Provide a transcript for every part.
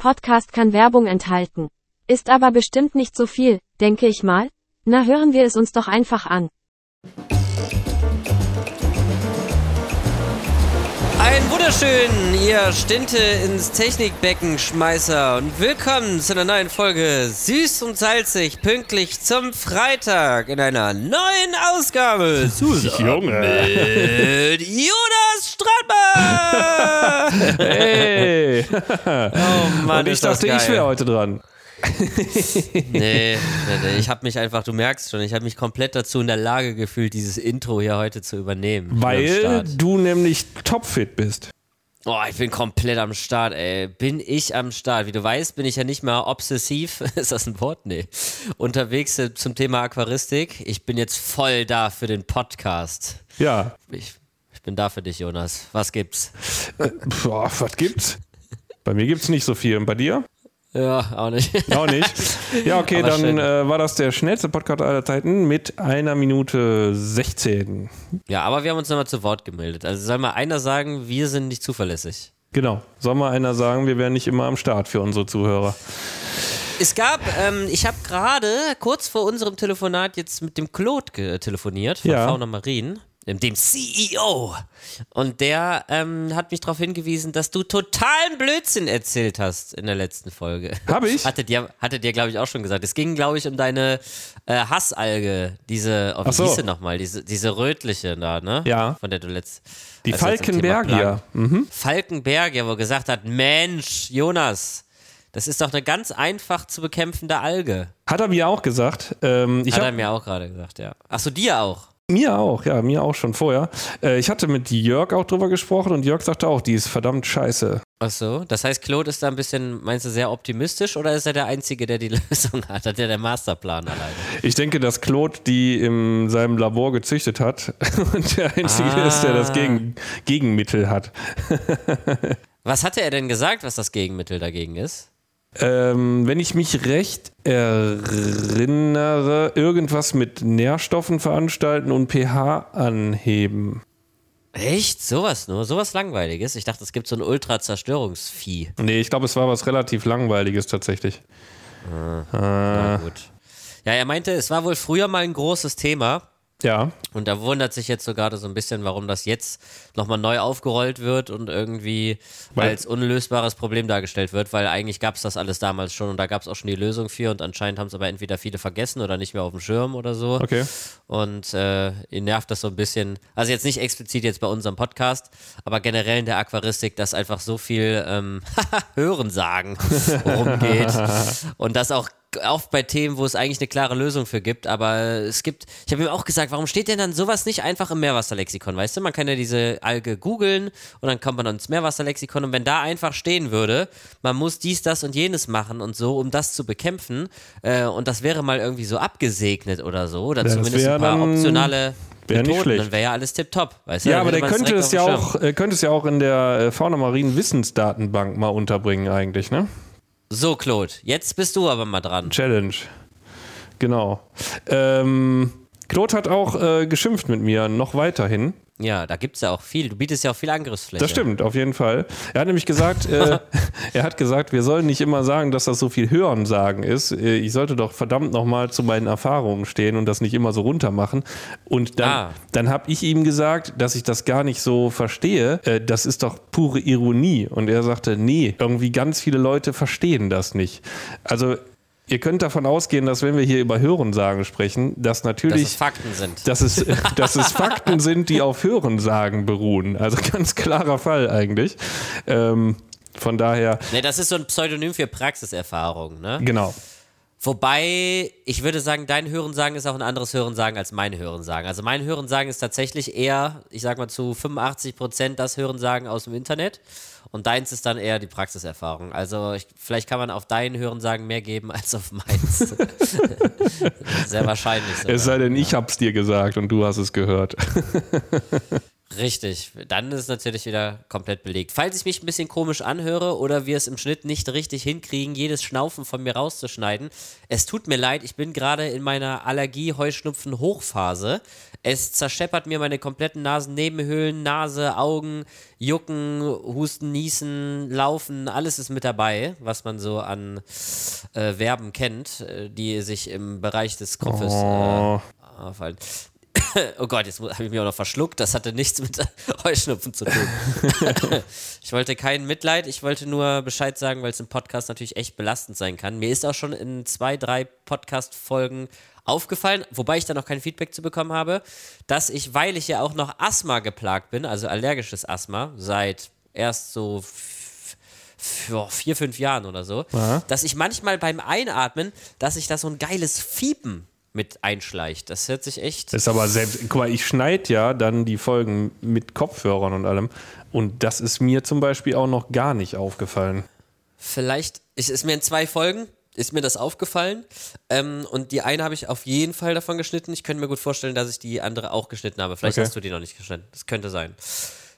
Podcast kann Werbung enthalten. Ist aber bestimmt nicht so viel, denke ich mal. Na hören wir es uns doch einfach an. Ein wunderschön, ihr Stinte ins Technikbecken Schmeißer und willkommen zu einer neuen Folge Süß und Salzig, pünktlich zum Freitag in einer neuen Ausgabe. Junge. Mit Jonas Stratmann! Hey. Oh Mann, Und ich ist das dachte, ich geil. wäre heute dran. Nee, nee, nee, ich habe mich einfach, du merkst schon, ich habe mich komplett dazu in der Lage gefühlt, dieses Intro hier heute zu übernehmen. Weil du nämlich topfit bist. Oh, ich bin komplett am Start, ey. Bin ich am Start. Wie du weißt, bin ich ja nicht mal obsessiv, ist das ein Wort? Nee. Unterwegs äh, zum Thema Aquaristik. Ich bin jetzt voll da für den Podcast. Ja. Ich, ich bin da für dich, Jonas. Was gibt's? Boah, was gibt's? Bei mir gibt's nicht so viel. Und bei dir? Ja, auch nicht. Auch nicht. Ja, okay, Aber dann äh, war das der schnellste Podcast aller Zeiten mit einer Minute 16. Ja, aber wir haben uns nochmal zu Wort gemeldet. Also soll mal einer sagen, wir sind nicht zuverlässig. Genau. Soll mal einer sagen, wir wären nicht immer am Start für unsere Zuhörer. Es gab, ähm, ich habe gerade kurz vor unserem Telefonat jetzt mit dem Claude telefoniert von Ja. Fauna Marien, dem dem CEO. Und der ähm, hat mich darauf hingewiesen, dass du totalen Blödsinn erzählt hast in der letzten Folge. Hab ich? Hatte dir, hatte dir glaube ich, auch schon gesagt. Es ging, glaube ich, um deine äh, Hassalge, diese, oh, wie so. hieß sie nochmal, diese, diese rötliche da, ne? Ja. Von der du letzt. Die Falkenbergier. Mhm. Falkenberg, wo er gesagt hat, Mensch, Jonas, das ist doch eine ganz einfach zu bekämpfende Alge. Hat er mir auch gesagt. Ähm, ich Hat er mir auch gerade gesagt, ja. Achso, dir auch. Mir auch, ja, mir auch schon vorher. Äh, ich hatte mit Jörg auch drüber gesprochen und Jörg sagte auch, die ist verdammt scheiße. Achso, das heißt, Claude ist da ein bisschen, meinst du, sehr optimistisch oder ist er der Einzige, der die Lösung hat? Hat er der Masterplan alleine? Ich denke, dass Claude die in seinem Labor gezüchtet hat und der Einzige Ah. ist, der das Gegen Gegenmittel hat. Was hatte er denn gesagt, was das Gegenmittel dagegen ist? Ähm, wenn ich mich recht erinnere, irgendwas mit Nährstoffen veranstalten und pH anheben. Echt? Sowas nur? Sowas Langweiliges? Ich dachte, es gibt so ein Ultra-Zerstörungsvieh. Nee, ich glaube, es war was relativ Langweiliges tatsächlich. Na gut. Ja, er meinte, es war wohl früher mal ein großes Thema. Ja, Und da wundert sich jetzt so gerade so ein bisschen, warum das jetzt nochmal neu aufgerollt wird und irgendwie Weil- als unlösbares Problem dargestellt wird, weil eigentlich gab es das alles damals schon und da gab es auch schon die Lösung für und anscheinend haben es aber entweder viele vergessen oder nicht mehr auf dem Schirm oder so. okay. Und äh, ihn nervt das so ein bisschen, also jetzt nicht explizit jetzt bei unserem Podcast, aber generell in der Aquaristik, dass einfach so viel ähm, Hörensagen rumgeht und das auch oft bei Themen, wo es eigentlich eine klare Lösung für gibt, aber es gibt, ich habe ihm auch gesagt, warum steht denn dann sowas nicht einfach im Meerwasserlexikon, weißt du? Man kann ja diese Alge googeln und dann kommt man ins Meerwasserlexikon und wenn da einfach stehen würde, man muss dies, das und jenes machen und so, um das zu bekämpfen äh, und das wäre mal irgendwie so abgesegnet oder so, oder das zumindest ein paar optionale wär nicht schlecht. dann wäre ja alles tipptopp, weißt du? Ja, aber der könnte es ja auch, äh, könnte es ja auch in der äh, Fauna Marien Wissensdatenbank mal unterbringen eigentlich, ne? So, Claude, jetzt bist du aber mal dran. Challenge. Genau. Ähm, Claude hat auch äh, geschimpft mit mir, noch weiterhin. Ja, da gibt es ja auch viel. Du bietest ja auch viel Angriffsfläche. Das stimmt, auf jeden Fall. Er hat nämlich gesagt, äh, er hat gesagt, wir sollen nicht immer sagen, dass das so viel Hörensagen ist. Äh, Ich sollte doch verdammt nochmal zu meinen Erfahrungen stehen und das nicht immer so runter machen. Und dann, Ah. dann habe ich ihm gesagt, dass ich das gar nicht so verstehe. Äh, das ist doch pure Ironie. Und er sagte, nee, irgendwie ganz viele Leute verstehen das nicht. Also ihr könnt davon ausgehen, dass wenn wir hier über Hörensagen sprechen, dass Dass natürlich es Fakten sind. dass es, dass es Fakten sind, die auf Hörensagen beruhen. Also ganz klarer Fall eigentlich. Ähm, von daher, Nee, das ist so ein Pseudonym für Praxiserfahrung, ne? genau. Wobei, ich würde sagen, dein Hörensagen ist auch ein anderes Hörensagen als mein Hörensagen. Also mein Hörensagen ist tatsächlich eher, ich sag mal zu 85 Prozent das Hörensagen aus dem Internet und deins ist dann eher die Praxiserfahrung. Also ich, vielleicht kann man auf dein Hörensagen mehr geben als auf meins. Sehr wahrscheinlich. sogar. Es sei denn, ich hab's dir gesagt und du hast es gehört. Richtig, dann ist es natürlich wieder komplett belegt. Falls ich mich ein bisschen komisch anhöre oder wir es im Schnitt nicht richtig hinkriegen, jedes Schnaufen von mir rauszuschneiden, es tut mir leid, ich bin gerade in meiner Allergie-Heuschnupfen-Hochphase. Es zerscheppert mir meine kompletten Nasennebenhöhlen, Nase, Augen, Jucken, Husten, Niesen, Laufen, alles ist mit dabei, was man so an äh, Verben kennt, äh, die sich im Bereich des Kopfes Oh. äh, auffallen. Oh Gott, jetzt habe ich mich auch noch verschluckt. Das hatte nichts mit Heuschnupfen zu tun. ich wollte kein Mitleid, ich wollte nur Bescheid sagen, weil es im Podcast natürlich echt belastend sein kann. Mir ist auch schon in zwei, drei Podcast-Folgen aufgefallen, wobei ich da noch kein Feedback zu bekommen habe, dass ich, weil ich ja auch noch Asthma geplagt bin, also allergisches Asthma, seit erst so vier, fünf Jahren oder so, dass ich manchmal beim Einatmen, dass sich da so ein geiles Fiepen mit einschleicht. Das hört sich echt. Ist aber selbst, guck mal, ich schneide ja dann die Folgen mit Kopfhörern und allem. Und das ist mir zum Beispiel auch noch gar nicht aufgefallen. Vielleicht, es ist mir in zwei Folgen, ist mir das aufgefallen. Ähm, und die eine habe ich auf jeden Fall davon geschnitten. Ich könnte mir gut vorstellen, dass ich die andere auch geschnitten habe. Vielleicht Okay. hast du die noch nicht geschnitten. Das könnte sein.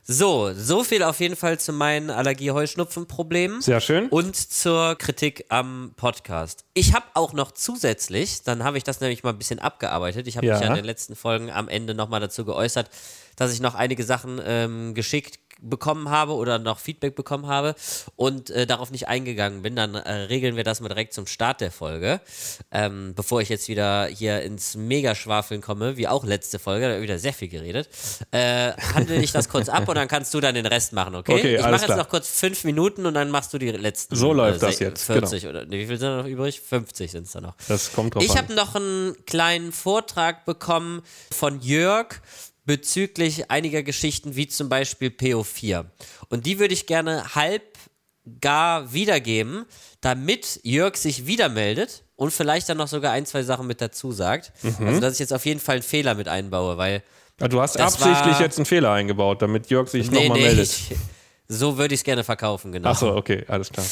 So, so viel auf jeden Fall zu meinen Allergie-Heuschnupfen-Problemen. Sehr schön. Und zur Kritik am Podcast. Ich habe auch noch zusätzlich, dann habe ich das nämlich mal ein bisschen abgearbeitet. Ich habe Ja. mich ja in den letzten Folgen am Ende nochmal dazu geäußert, dass ich noch einige Sachen ähm, geschickt bekommen habe oder noch Feedback bekommen habe und äh, darauf nicht eingegangen bin, dann äh, regeln wir das mal direkt zum Start der Folge. Ähm, bevor ich jetzt wieder hier ins Megaschwafeln komme, wie auch letzte Folge, da habe ich wieder sehr viel geredet, äh, handle ich das kurz ab und dann kannst du dann den Rest machen, okay? Okay, ich mache jetzt klar. noch kurz fünf Minuten und dann machst du die letzten. So läuft äh, das jetzt, genau. 40 oder nee, wie viel sind da noch übrig? 50 sind es da noch. Das kommt drauf Ich habe noch einen kleinen Vortrag bekommen von Jörg bezüglich einiger Geschichten, wie zum Beispiel PO4. Und die würde ich gerne halb gar wiedergeben, damit Jörg sich wieder meldet und vielleicht dann noch sogar ein, zwei Sachen mit dazu sagt. Mhm. Also, dass ich jetzt auf jeden Fall einen Fehler mit einbaue, weil. Ah, Du hast absichtlich war- jetzt einen Fehler eingebaut, damit Jörg sich Nee, nochmal nee, meldet. ich, so würde ich es gerne verkaufen, genau. Achso, okay, alles klar.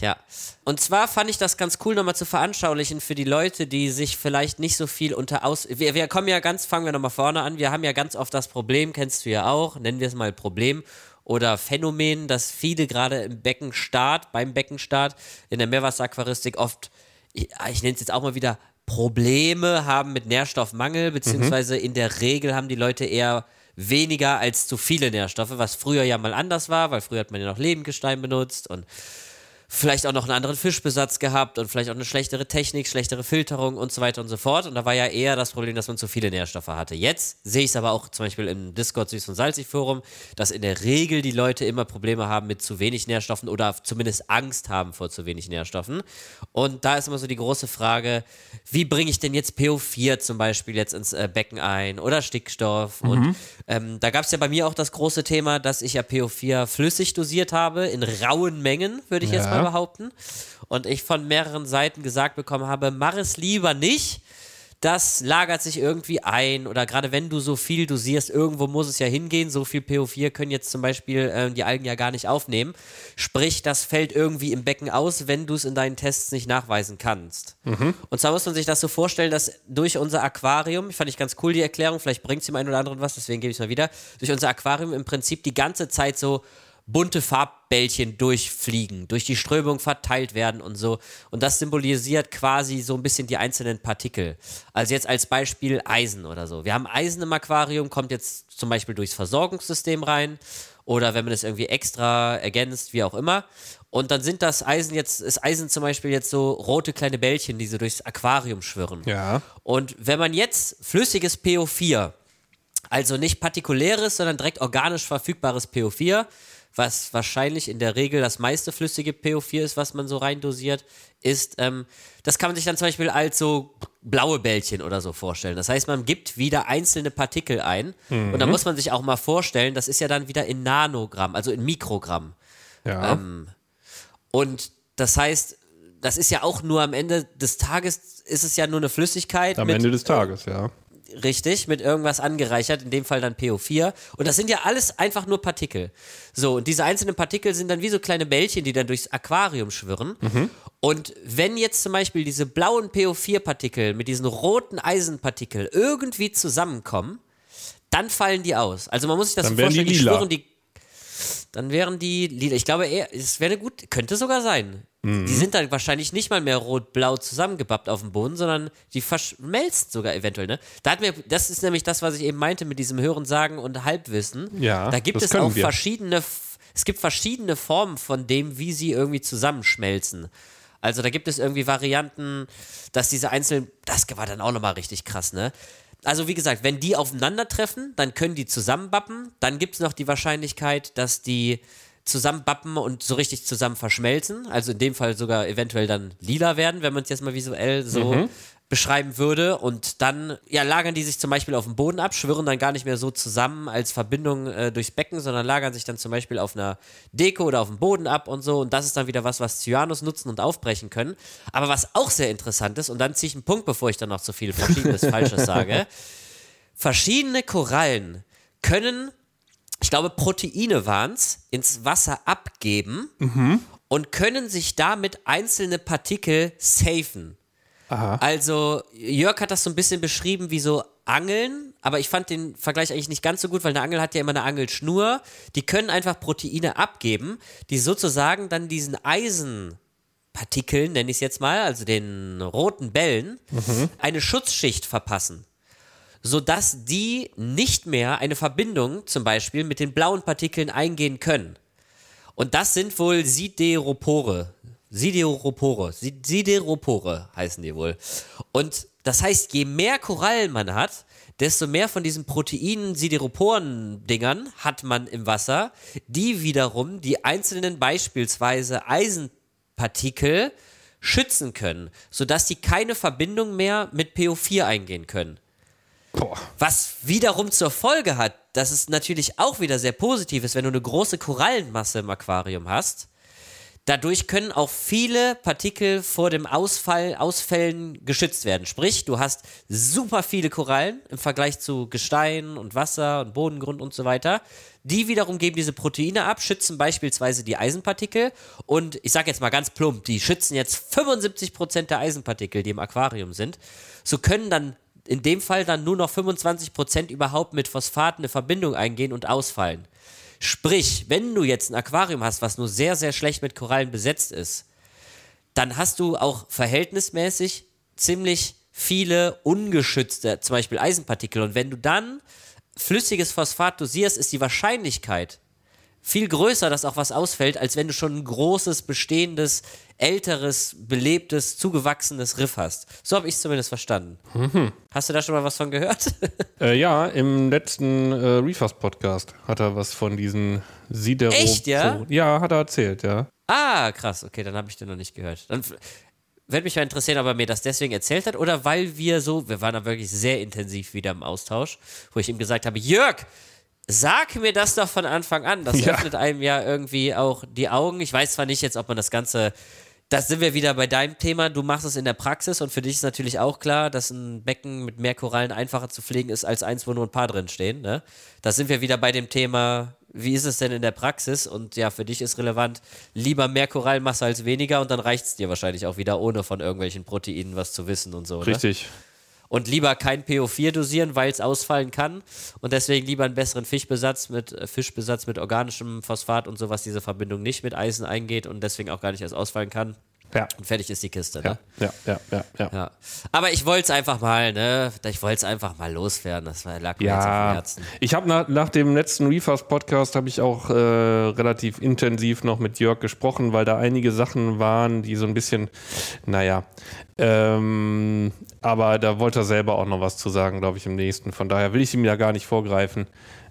Ja. Und zwar fand ich das ganz cool, nochmal zu veranschaulichen für die Leute, die sich vielleicht nicht so viel unter aus. Wir, wir kommen ja ganz, fangen wir nochmal vorne an. Wir haben ja ganz oft das Problem, kennst du ja auch, nennen wir es mal Problem oder Phänomen, dass viele gerade im Beckenstart, beim Beckenstart, in der Meerwasseraquaristik oft, ich, ich nenne es jetzt auch mal wieder, Probleme haben mit Nährstoffmangel, beziehungsweise in der Regel haben die Leute eher weniger als zu viele Nährstoffe, was früher ja mal anders war, weil früher hat man ja noch Lebendgestein benutzt und vielleicht auch noch einen anderen Fischbesatz gehabt und vielleicht auch eine schlechtere Technik, schlechtere Filterung und so weiter und so fort. Und da war ja eher das Problem, dass man zu viele Nährstoffe hatte. Jetzt sehe ich es aber auch zum Beispiel im Discord Süß und Salzig Forum, dass in der Regel die Leute immer Probleme haben mit zu wenig Nährstoffen oder zumindest Angst haben vor zu wenig Nährstoffen. Und da ist immer so die große Frage, wie bringe ich denn jetzt PO4 zum Beispiel jetzt ins äh, Becken ein oder Stickstoff? Und ähm, da gab es ja bei mir auch das große Thema, dass ich ja PO4 flüssig dosiert habe, in rauen Mengen, würde ich jetzt Ja. behaupten. Und ich von mehreren Seiten gesagt bekommen habe, mach es lieber nicht. Das lagert sich irgendwie ein oder gerade wenn du so viel dosierst, irgendwo muss es ja hingehen. So viel PO4 können jetzt zum Beispiel ähm, die Algen ja gar nicht aufnehmen. Sprich, das fällt irgendwie im Becken aus, wenn du es in deinen Tests nicht nachweisen kannst. Und zwar muss man sich das so vorstellen, dass durch unser Aquarium, ich fand ich ganz cool die Erklärung, vielleicht bringt es dem einen oder anderen was, deswegen gebe ich es mal wieder, durch unser Aquarium im Prinzip die ganze Zeit so bunte Farbbällchen durchfliegen, durch die Strömung verteilt werden und so. Und das symbolisiert quasi so ein bisschen die einzelnen Partikel. Also jetzt als Beispiel Eisen oder so. Wir haben Eisen im Aquarium, kommt jetzt zum Beispiel durchs Versorgungssystem rein oder wenn man es irgendwie extra ergänzt, wie auch immer. Und dann sind das Eisen jetzt, ist Eisen zum Beispiel jetzt so rote kleine Bällchen, die so durchs Aquarium schwirren. Ja. Und wenn man jetzt flüssiges PO4, also nicht partikuläres, sondern direkt organisch verfügbares PO4, was wahrscheinlich in der Regel das meiste flüssige PO4 ist, was man so reindosiert, ist, ähm, das kann man sich dann zum Beispiel als so blaue Bällchen oder so vorstellen. Das heißt, man gibt wieder einzelne Partikel ein und da muss man sich auch mal vorstellen, das ist ja dann wieder in Nanogramm, also in Mikrogramm. Ja. Ähm, Und das heißt, das ist ja auch nur am Ende des Tages, ist es ja nur eine Flüssigkeit Am mit Ende des Tages, ja. Richtig, mit irgendwas angereichert, in dem Fall dann PO4. Und das sind ja alles einfach nur Partikel. So, und diese einzelnen Partikel sind dann wie so kleine Bällchen, die dann durchs Aquarium schwirren. Und wenn jetzt zum Beispiel diese blauen PO4-Partikel mit diesen roten Eisenpartikeln irgendwie zusammenkommen, dann fallen die aus. Also man muss sich das Dann so die vorstellen, die, lila. schwören die. Dann wären die lila. Ich glaube eher, es wäre eine gut, könnte sogar sein. Mhm. Die sind dann wahrscheinlich nicht mal mehr rot-blau zusammengebappt auf dem Boden, sondern die verschmelzen sogar eventuell, ne? Da hat mir, das ist nämlich das, was ich eben meinte mit diesem Hörensagen und Halbwissen. Ja, Da gibt das es auch wir. verschiedene, es gibt verschiedene Formen von dem, wie sie irgendwie zusammenschmelzen. Also da gibt es irgendwie Varianten, dass diese einzelnen, das war dann auch nochmal richtig krass, ne? Also wie gesagt, wenn die aufeinandertreffen, dann können die zusammenbappen. Dann gibt es noch die Wahrscheinlichkeit, dass die zusammenbappen und so richtig zusammen verschmelzen. Also in dem Fall sogar eventuell dann lila werden, wenn man es jetzt mal visuell so beschreiben würde. Und dann ja, lagern die sich zum Beispiel auf dem Boden ab, schwirren dann gar nicht mehr so zusammen als Verbindung äh, durchs Becken, sondern lagern sich dann zum Beispiel auf einer Deko oder auf dem Boden ab und so. Und das ist dann wieder was, was Cyanus nutzen und aufbrechen können. Aber was auch sehr interessant ist, und dann ziehe ich einen Punkt, bevor ich dann noch zu viel Verschiedenes Falsches sage. Verschiedene Korallen können, ich glaube, Proteine waren es, ins Wasser abgeben und können sich damit einzelne Partikel safen. Also, Jörg hat das so ein bisschen beschrieben wie so Angeln, aber ich fand den Vergleich eigentlich nicht ganz so gut, weil eine Angel hat ja immer eine Angelschnur. Die können einfach Proteine abgeben, die sozusagen dann diesen Eisenpartikeln, nenne ich es jetzt mal, also den roten Bällen, eine Schutzschicht verpassen sodass die nicht mehr eine Verbindung zum Beispiel mit den blauen Partikeln eingehen können. Und das sind wohl Sideropore. Sideropore. Sid- Sideropore heißen die wohl. Und das heißt, je mehr Korallen man hat, desto mehr von diesen Proteinen, Sideroporen-Dingern hat man im Wasser, die wiederum die einzelnen beispielsweise Eisenpartikel schützen können, sodass die keine Verbindung mehr mit PO4 eingehen können. Boah. Was wiederum zur Folge hat, dass es natürlich auch wieder sehr positiv ist, wenn du eine große Korallenmasse im Aquarium hast. Dadurch können auch viele Partikel vor dem Ausfall, Ausfällen geschützt werden. Sprich, du hast super viele Korallen im Vergleich zu Gestein und Wasser und Bodengrund und so weiter. Die wiederum geben diese Proteine ab, schützen beispielsweise die Eisenpartikel. Und ich sage jetzt mal ganz plump, die schützen jetzt 75% der Eisenpartikel, die im Aquarium sind. So können dann in dem Fall dann nur noch 25% überhaupt mit Phosphat eine Verbindung eingehen und ausfallen. Sprich, wenn du jetzt ein Aquarium hast, was nur sehr, sehr schlecht mit Korallen besetzt ist, dann hast du auch verhältnismäßig ziemlich viele ungeschützte, zum Beispiel Eisenpartikel. Und wenn du dann flüssiges Phosphat dosierst, ist die Wahrscheinlichkeit viel größer, dass auch was ausfällt, als wenn du schon ein großes, bestehendes, älteres, belebtes, zugewachsenes Riff hast. So habe ich es zumindest verstanden. Hast du da schon mal was von gehört? Äh, ja, im letzten äh, Reefers-Podcast hat er was von diesen Sidero. Echt, ja? Ja, hat er erzählt, ja. ah, krass, okay, dann habe ich den noch nicht gehört. Dann würde mich mal interessieren, ob er mir das deswegen erzählt hat oder weil wir so, wir waren da wirklich sehr intensiv wieder im Austausch, wo ich ihm gesagt habe, Jörg, sag mir das doch von Anfang an. Das Ja. öffnet einem ja irgendwie auch die Augen. Ich weiß zwar nicht jetzt, ob man das Ganze. Das sind wir wieder bei deinem Thema. Du machst es in der Praxis und für dich ist natürlich auch klar, dass ein Becken mit mehr Korallen einfacher zu pflegen ist als eins, wo nur ein paar drin stehen. Ne? Da sind wir wieder bei dem Thema, wie ist es denn in der Praxis? Und ja, für dich ist relevant, lieber mehr Korallenmasse als weniger und dann reicht es dir wahrscheinlich auch wieder, ohne von irgendwelchen Proteinen was zu wissen und so. Ne? Und lieber kein PO4 dosieren, weil es ausfallen kann und deswegen lieber einen besseren Fischbesatz mit äh, Fischbesatz mit organischem Phosphat und so, was diese Verbindung nicht mit Eisen eingeht und deswegen auch gar nicht erst ausfallen kann. Ja. Und fertig ist die Kiste, Ja, ne? ja, ja, ja, ja. Ja. Aber ich wollte es einfach mal, ne? Ich wollte es einfach mal loswerden. Das war, lag mir jetzt auf dem Ja, Herzen. ich habe nach, nach dem letzten Reefers-Podcast habe ich auch äh, relativ intensiv noch mit Jörg gesprochen, weil da einige Sachen waren, die so ein bisschen, naja, ähm, aber da wollte er selber auch noch was zu sagen, glaube ich, im nächsten. Von daher will ich ihm ja gar nicht vorgreifen.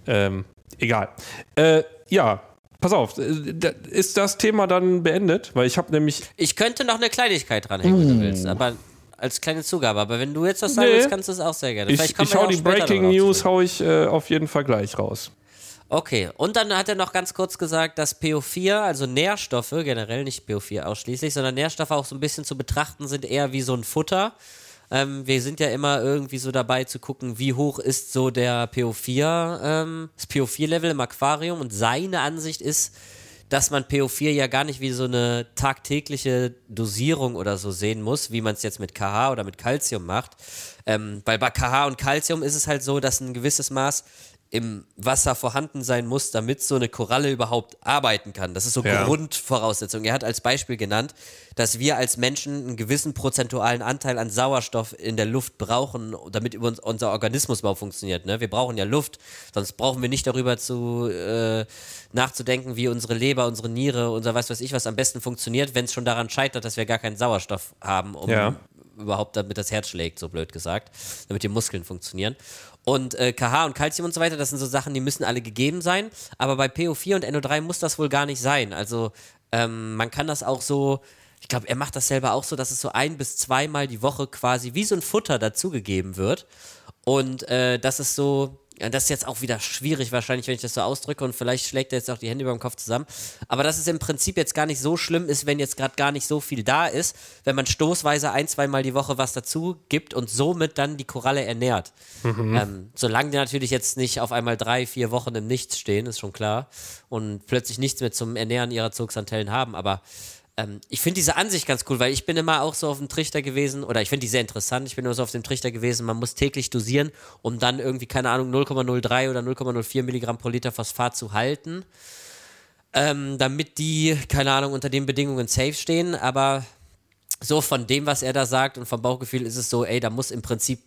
Ähm, egal. Äh, ja, pass auf, äh, ist das Thema dann beendet? Weil ich habe nämlich Ich könnte noch eine Kleinigkeit dranhängen, wenn du willst, aber als kleine Zugabe. Aber wenn du jetzt was sagen Nee. willst, kannst du es auch sehr gerne. Ich, ich hau die Breaking News hau ich äh, auf jeden Fall gleich raus. Okay, und dann hat er noch ganz kurz gesagt, dass PO4, also Nährstoffe, generell nicht PO4 ausschließlich, sondern Nährstoffe auch so ein bisschen zu betrachten sind, eher wie so ein Futter. Ähm, wir sind ja immer irgendwie so dabei zu gucken, wie hoch ist so der PO4, ähm, das PO4-Level im Aquarium und seine Ansicht ist, dass man PO4 ja gar nicht wie so eine tagtägliche Dosierung oder so sehen muss, wie man es jetzt mit KH oder mit Calcium macht. Ähm, weil bei KH und Calcium ist es halt so, dass ein gewisses Maß im Wasser vorhanden sein muss, damit so eine Koralle überhaupt arbeiten kann. Das ist so Ja. Grundvoraussetzung. Er hat als Beispiel genannt, dass wir als Menschen einen gewissen prozentualen Anteil an Sauerstoff in der Luft brauchen, damit über uns, unser Organismus überhaupt funktioniert. Ne? Wir brauchen ja Luft, sonst brauchen wir nicht darüber zu äh, nachzudenken, wie unsere Leber, unsere Niere, unser was weiß ich was am besten funktioniert, wenn es schon daran scheitert, dass wir gar keinen Sauerstoff haben, um Ja. überhaupt damit das Herz schlägt, so blöd gesagt, damit die Muskeln funktionieren. Und äh, KH und Calcium und so weiter, das sind so Sachen, die müssen alle gegeben sein, aber bei PO4 und NO3 muss das wohl gar nicht sein. Also ähm, man kann das auch so, ich glaube, er macht das selber auch so, dass es so ein bis zweimal die Woche quasi wie so ein Futter dazugegeben wird. Und äh, das ist so, das ist jetzt auch wieder schwierig wahrscheinlich, wenn ich das so ausdrücke und vielleicht schlägt er jetzt auch die Hände über dem Kopf zusammen. Aber dass es im Prinzip jetzt gar nicht so schlimm ist, wenn jetzt gerade gar nicht so viel da ist, wenn man stoßweise ein, zweimal die Woche was dazu gibt und somit dann die Koralle ernährt. Ähm, solange die natürlich jetzt nicht auf einmal drei, vier Wochen im Nichts stehen, ist schon klar, und plötzlich nichts mehr zum Ernähren ihrer Zugsantennen haben, aber ähm, ich finde diese Ansicht ganz cool, weil ich bin immer auch so auf dem Trichter gewesen, oder ich finde die sehr interessant, ich bin immer so auf dem Trichter gewesen, man muss täglich dosieren, um dann irgendwie, keine Ahnung, 0,03 oder 0,04 Milligramm pro Liter Phosphat zu halten, ähm, damit die, keine Ahnung, unter den Bedingungen safe stehen, aber so von dem, was er da sagt und vom Bauchgefühl ist es so, ey, da muss im Prinzip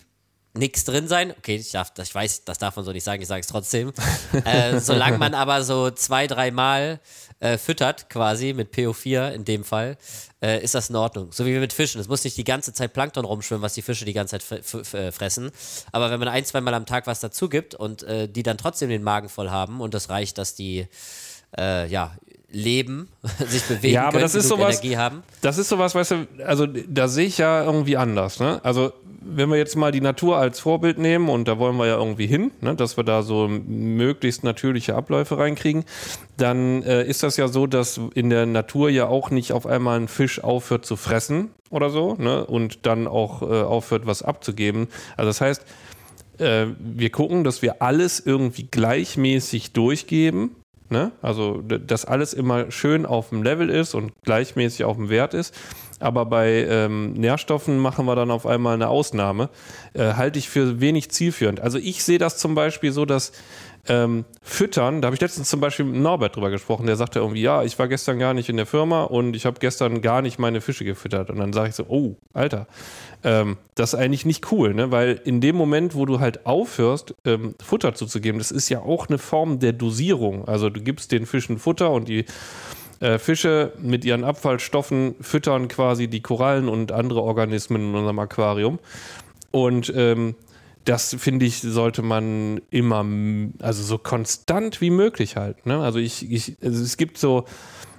nichts drin sein. Okay, ich, darf, ich weiß, das darf man so nicht sagen, ich sage es trotzdem. äh, solange man aber so zwei, dreimal äh, füttert, quasi mit PO4 in dem Fall, äh, ist das in Ordnung. So wie mit Fischen. Es muss nicht die ganze Zeit Plankton rumschwimmen, was die Fische die ganze Zeit äh, fressen. Aber wenn man ein, zweimal am Tag was dazu gibt und äh, die dann trotzdem den Magen voll haben und es reicht, dass die äh, ja, leben, sich bewegen Ja, aber können, das ist sowas- Energie haben. Das ist sowas, weißt du, also da sehe ich ja irgendwie anders. Ne? Also wenn wir jetzt mal die Natur als Vorbild nehmen und da wollen wir ja irgendwie hin, ne, dass wir da so möglichst natürliche Abläufe reinkriegen, dann äh, ist das ja so, dass in der Natur ja auch nicht auf einmal ein Fisch aufhört zu fressen oder so ne, und dann auch äh, aufhört, was abzugeben. Also das heißt, äh, wir gucken, dass wir alles irgendwie gleichmäßig durchgeben. Ne? Also, dass alles immer schön auf dem Level ist und gleichmäßig auf dem Wert ist. Aber bei ähm, Nährstoffen machen wir dann auf einmal eine Ausnahme. Äh, halte ich für wenig zielführend. Also, ich sehe das zum Beispiel so, dass ähm, Füttern, da habe ich letztens zum Beispiel mit Norbert drüber gesprochen, der sagte irgendwie, ja, ich war gestern gar nicht in der Firma und ich habe gestern gar nicht meine Fische gefüttert. Und dann sage ich so, oh, Alter, ähm, das ist eigentlich nicht cool, ne? weil in dem Moment, wo du halt aufhörst, ähm, Futter zuzugeben, das ist ja auch eine Form der Dosierung. Also du gibst den Fischen Futter und die äh, Fische mit ihren Abfallstoffen füttern quasi die Korallen und andere Organismen in unserem Aquarium. Und ähm, das finde ich, sollte man immer, also so konstant wie möglich halten. Ne? Also ich, ich also es gibt so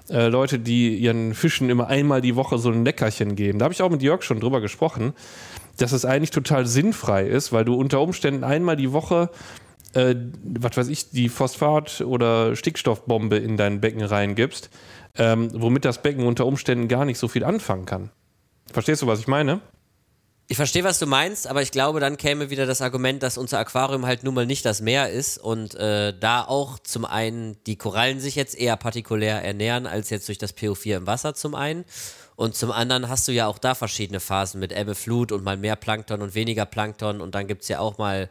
äh, Leute, die ihren Fischen immer einmal die Woche so ein Leckerchen geben. Da habe ich auch mit Jörg schon drüber gesprochen, dass es eigentlich total sinnfrei ist, weil du unter Umständen einmal die Woche äh, was weiß ich, die Phosphat- oder Stickstoffbombe in dein Becken reingibst, ähm, womit das Becken unter Umständen gar nicht so viel anfangen kann. Verstehst du, was ich meine? Ich verstehe, was du meinst, aber ich glaube, dann käme wieder das Argument, dass unser Aquarium halt nun mal nicht das Meer ist und äh, da auch zum einen die Korallen sich jetzt eher partikulär ernähren als jetzt durch das PO4 im Wasser zum einen. Und zum anderen hast du ja auch da verschiedene Phasen mit Ebbe, Flut und mal mehr Plankton und weniger Plankton und dann gibt es ja auch mal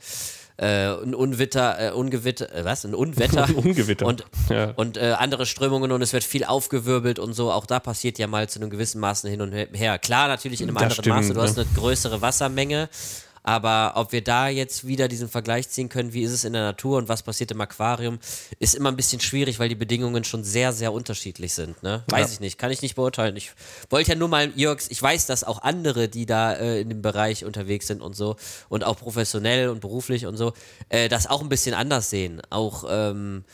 äh, ein Unwitter, äh, Ungewitter, äh, was? Ein Unwetter. Ungewitter. Und, Ja. und äh, andere Strömungen und es wird viel aufgewirbelt und so. Auch da passiert ja mal zu einem gewissen Maßen hin und her. Klar, natürlich in einem Das anderen Maße. stimmt, Du hast ne? eine größere Wassermenge. Aber ob wir da jetzt wieder diesen Vergleich ziehen können, wie ist es in der Natur und was passiert im Aquarium, ist immer ein bisschen schwierig, weil die Bedingungen schon sehr, sehr unterschiedlich sind. Ne? Weiß Ja. ich nicht, kann ich nicht beurteilen. Ich wollte ja nur mal, Jörgs, ich weiß, dass auch andere, die da äh, in dem Bereich unterwegs sind und so und auch professionell und beruflich und so, äh, das auch ein bisschen anders sehen. Auch ähm,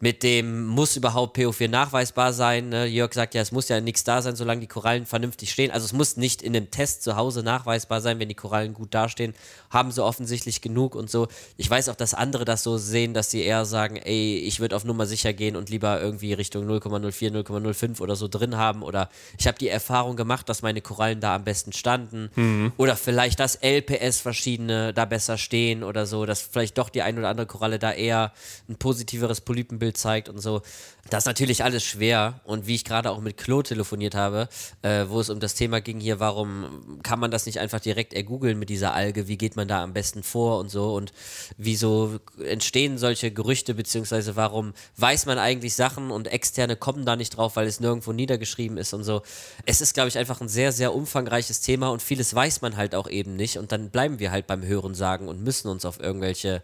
mit dem muss überhaupt PO4 nachweisbar sein. Ne? Jörg sagt ja, es muss ja nichts da sein, solange die Korallen vernünftig stehen. Also es muss nicht in einem Test zu Hause nachweisbar sein, wenn die Korallen gut dastehen, haben sie offensichtlich genug und so. Ich weiß auch, dass andere das so sehen, dass sie eher sagen, ey, ich würde auf Nummer sicher gehen und lieber irgendwie Richtung 0,04, 0,05 oder so drin haben. Oder ich habe die Erfahrung gemacht, dass meine Korallen da am besten standen. Oder vielleicht, dass LPS verschiedene da besser stehen oder so, dass vielleicht doch die ein oder andere Koralle da eher ein positiveres Polypenbild Röntgenbild zeigt und so. Das ist natürlich alles schwer und wie ich gerade auch mit Klo telefoniert habe, äh, wo es um das Thema ging hier, warum kann man das nicht einfach direkt ergoogeln mit dieser Alge, wie geht man da am besten vor und so und wieso entstehen solche Gerüchte, beziehungsweise warum weiß man eigentlich Sachen und Externe kommen da nicht drauf, weil es nirgendwo niedergeschrieben ist und so. Es ist, glaube ich, einfach ein sehr, sehr umfangreiches Thema und vieles weiß man halt auch eben nicht und dann bleiben wir halt beim Hören sagen und müssen uns auf irgendwelche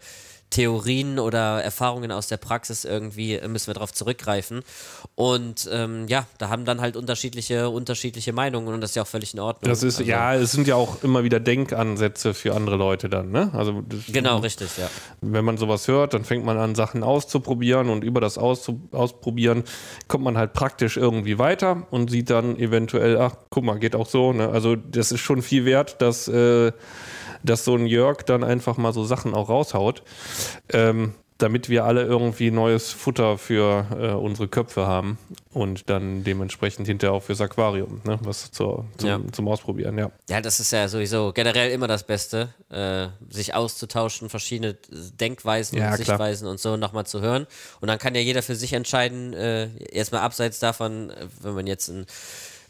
Theorien oder Erfahrungen aus der Praxis irgendwie äh, müssen wir darauf zurückgreifen. Und ähm, ja, da haben dann halt unterschiedliche, unterschiedliche Meinungen und das ist ja auch völlig in Ordnung. Das ist, also, ja, es sind ja auch immer wieder Denkansätze für andere Leute dann, ne? Also das, Genau, richtig, ja. wenn man sowas hört, dann fängt man an, Sachen auszuprobieren und über das Auszu Ausprobieren kommt man halt praktisch irgendwie weiter und sieht dann eventuell, ach, guck mal, geht auch so. Ne? Also das ist schon viel wert, dass, äh, dass so ein Jörg dann einfach mal so Sachen auch raushaut, ähm, damit wir alle irgendwie neues Futter für äh, unsere Köpfe haben und dann dementsprechend hinterher auch fürs Aquarium, ne? was zur, zum, Ja. zum Ausprobieren, ja. Ja, das ist ja sowieso generell immer das Beste, äh, sich auszutauschen, verschiedene Denkweisen Ja, und klar. Sichtweisen und so nochmal zu hören. Und dann kann ja jeder für sich entscheiden, äh, erstmal abseits davon, äh, wenn man jetzt einen,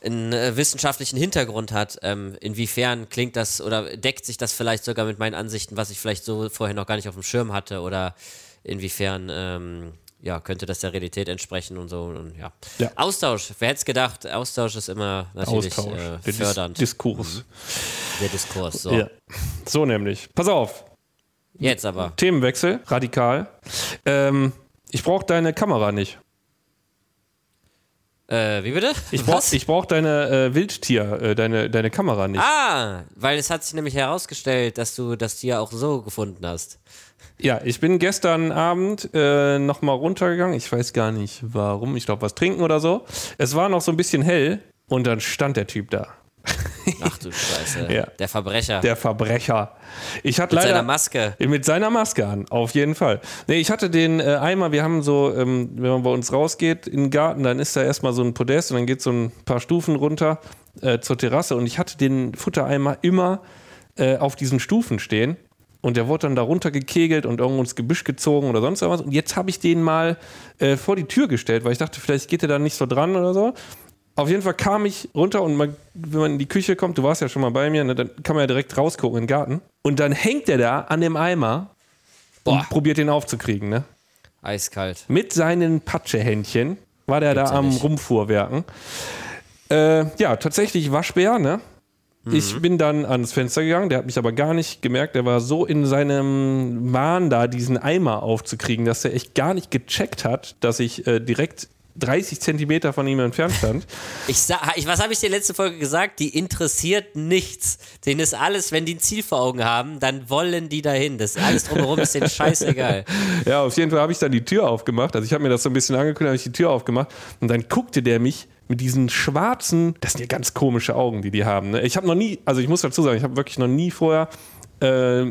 einen äh, wissenschaftlichen Hintergrund hat, ähm, inwiefern klingt das oder deckt sich das vielleicht sogar mit meinen Ansichten, was ich vielleicht so vorher noch gar nicht auf dem Schirm hatte oder inwiefern ähm, ja, könnte das der Realität entsprechen und so. Und, ja. Ja. Austausch, wer hätte es gedacht, Austausch ist immer natürlich Austausch, äh, der Dis fördernd. Diskurs. Der Diskurs. So. Ja. So nämlich. Pass auf, Jetzt aber. Themenwechsel, radikal. Ähm, ich brauche deine Kamera nicht. Äh, wie bitte? Ich Was? ich brauch deine äh, Wildtier, äh, deine, deine Kamera nicht. Ah, weil es hat sich nämlich herausgestellt, dass du das Tier auch so gefunden hast. Ja, ich bin gestern Abend äh, nochmal runtergegangen. Ich weiß gar nicht warum. Ich glaube, was trinken oder so. Es war noch so ein bisschen hell und dann stand der Typ da. Ach du Scheiße. Ja. Der Verbrecher. Der Verbrecher. Ich hatte Mit leider. seiner Maske. Mit seiner Maske an, auf jeden Fall. Nee, ich hatte den äh, Eimer, wir haben so, ähm, wenn man bei uns rausgeht in den Garten, dann ist da erstmal so ein Podest und dann geht so ein paar Stufen runter äh, zur Terrasse und ich hatte den Futtereimer immer äh, auf diesen Stufen stehen und der wurde dann da runtergekegelt und irgendwo ins Gebüsch gezogen oder sonst was. Und jetzt habe ich den mal äh, vor die Tür gestellt, weil ich dachte, vielleicht geht der da nicht so dran oder so. Auf jeden Fall kam ich runter und man, wenn man in die Küche kommt, du warst ja schon mal bei mir, ne, dann kann man ja direkt rausgucken in den Garten. Und dann hängt der da an dem Eimer Boah. und probiert den aufzukriegen. Ne? Eiskalt. Mit seinen Patschehändchen war der Gibt's da am nicht. Rumfuhrwerken. Äh, ja, tatsächlich Waschbär, ne? Mhm. Ich bin dann ans Fenster gegangen, der hat mich aber gar nicht gemerkt. Der war so in seinem Wahn da, diesen Eimer aufzukriegen, dass er echt gar nicht gecheckt hat, dass ich äh, direkt 30 Zentimeter von ihm entfernt stand. Ich ich, was habe ich dir letzte Folge gesagt? Die interessiert nichts. Denen ist alles, wenn die ein Ziel vor Augen haben, dann wollen die dahin. Das alles drumherum ist denen scheißegal. Ja, auf jeden Fall habe ich dann die Tür aufgemacht. Also ich habe mir das so ein bisschen angekündigt, habe ich die Tür aufgemacht und dann guckte der mich mit diesen schwarzen, das sind ja ganz komische Augen, die die haben. Ne? Ich habe noch nie, also ich muss dazu sagen, ich habe wirklich noch nie vorher äh,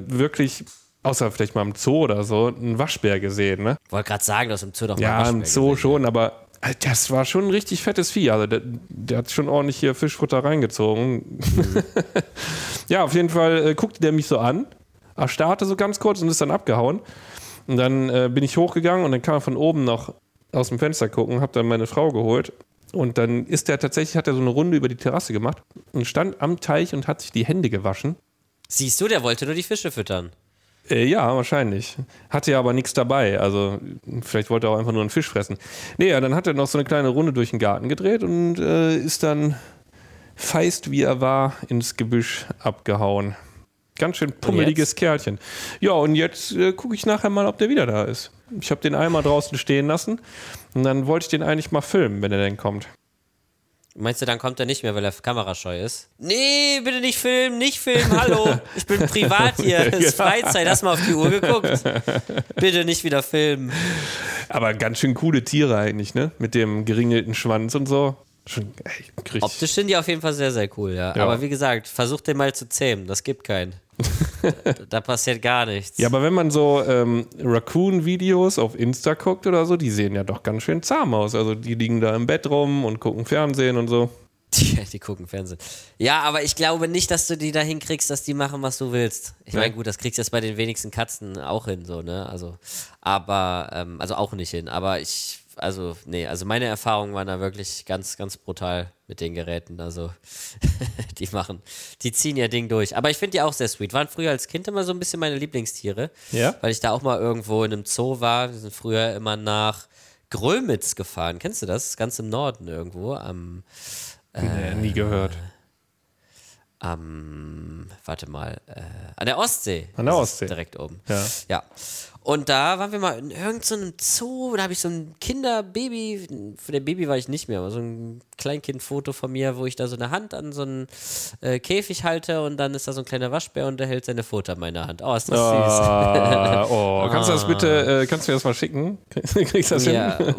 wirklich, außer vielleicht mal im Zoo oder so, einen Waschbär gesehen. Ne? Wollte gerade sagen, du hast im Zoo doch mal Ja, Waschbär im Zoo gesehen. schon, aber äh, das war schon ein richtig fettes Vieh. Also der, der hat schon ordentlich hier Fischfutter reingezogen. ja, auf jeden Fall äh, guckte der mich so an, erstarrte so ganz kurz und ist dann abgehauen. Und dann äh, bin ich hochgegangen und dann kam er von oben noch aus dem Fenster gucken, habe dann meine Frau geholt. Und dann ist der tatsächlich, hat er so eine Runde über die Terrasse gemacht und stand am Teich und hat sich die Hände gewaschen. Siehst du, der wollte nur die Fische füttern. Äh, ja, wahrscheinlich. Hatte ja aber nichts dabei. Also, vielleicht wollte er auch einfach nur einen Fisch fressen. Nee, ja, dann hat er noch so eine kleine Runde durch den Garten gedreht und äh, ist dann feist, wie er war, ins Gebüsch abgehauen. Ganz schön pummeliges Kerlchen. Ja, und jetzt äh, gucke ich nachher mal, ob der wieder da ist. Ich habe den Eimer draußen stehen lassen und dann wollte ich den eigentlich mal filmen, wenn er denn kommt. Meinst du, dann kommt er nicht mehr, weil er kamerascheu ist? Nee, bitte nicht filmen, nicht filmen, hallo. Ich bin privat hier, es ist Freizeit, hast mal auf die Uhr geguckt. Bitte nicht wieder filmen. Aber ganz schön coole Tiere eigentlich, ne? Mit dem geringelten Schwanz und so. Schon ey. Optisch sind die auf jeden Fall sehr, sehr cool, ja. Ja. Aber wie gesagt, versuch den mal zu zähmen, das gibt keinen. Da passiert gar nichts. Ja, aber wenn man so ähm, Raccoon-Videos auf Insta guckt oder so, die sehen ja doch ganz schön zahm aus. Also die liegen da im Bett rum und gucken Fernsehen und so. Die, die gucken Fernsehen. Ja, aber ich glaube nicht, dass du die dahin kriegst, dass die machen, was du willst. Ich meine, gut, das kriegst du jetzt bei den wenigsten Katzen auch hin, so, ne? Also, aber, ähm, also auch nicht hin. Aber ich, also, nee, also meine Erfahrungen waren da wirklich ganz, ganz brutal mit den Geräten. Also, die machen, die ziehen ihr Ding durch. Aber ich finde die auch sehr sweet. Waren früher als Kind immer so ein bisschen meine Lieblingstiere. Ja? Weil ich da auch mal irgendwo in einem Zoo war. Wir sind früher immer nach Grömitz gefahren. Kennst du das? Ganz im Norden irgendwo. Am, Nee, nie gehört. Am warte mal, äh, an der Ostsee. An der Ostsee. Direkt oben. Ja. Ja. Und da waren wir mal in irgendeinem Zoo, da habe ich so ein Kinderbaby, für der Baby war ich nicht mehr, aber so ein Kleinkindfoto von mir, wo ich da so eine Hand an so einen äh, Käfig halte und dann ist da so ein kleiner Waschbär und der hält seine Foto an meiner Hand. Oh, ist das süß. Ah, oh, kannst du das bitte, äh, kannst du mir das mal schicken? Kriegst du das Ja, hin?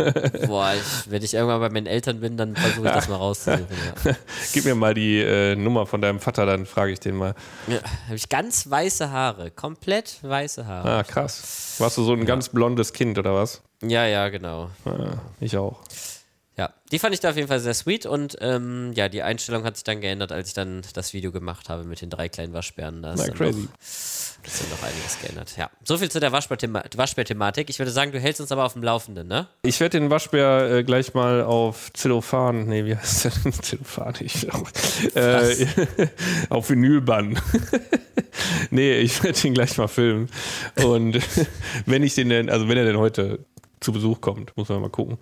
boah, ich, wenn ich irgendwann bei meinen Eltern bin, dann versuche ich das mal rauszusuchen. Ja. Gib mir mal die äh, Nummer von deinem Vater, dann frage ich den mal. Ja, habe ich ganz weiße Haare, komplett weiße Haare. Ah, krass. Warst du so ein ganz blondes Kind oder was? Ja, ja, genau. Ah, ich auch. Ja, die fand ich da auf jeden Fall sehr sweet und ähm, ja, die Einstellung hat sich dann geändert, als ich dann das Video gemacht habe mit den drei kleinen Waschbären. Da ist Na, dann crazy. Noch, ist dann noch einiges geändert. Ja, so viel zu der Waschbär-Thema- Waschbär-Thematik. Ich würde sagen, du hältst uns aber auf dem Laufenden, ne? Ich werde den Waschbär äh, gleich mal auf Zellophan, nee, wie heißt der denn? Zellophan, ich äh, auf Vinylband. nee, ich werde ihn gleich mal filmen. Und wenn ich den denn, also wenn er denn heute zu Besuch kommt, muss man mal gucken.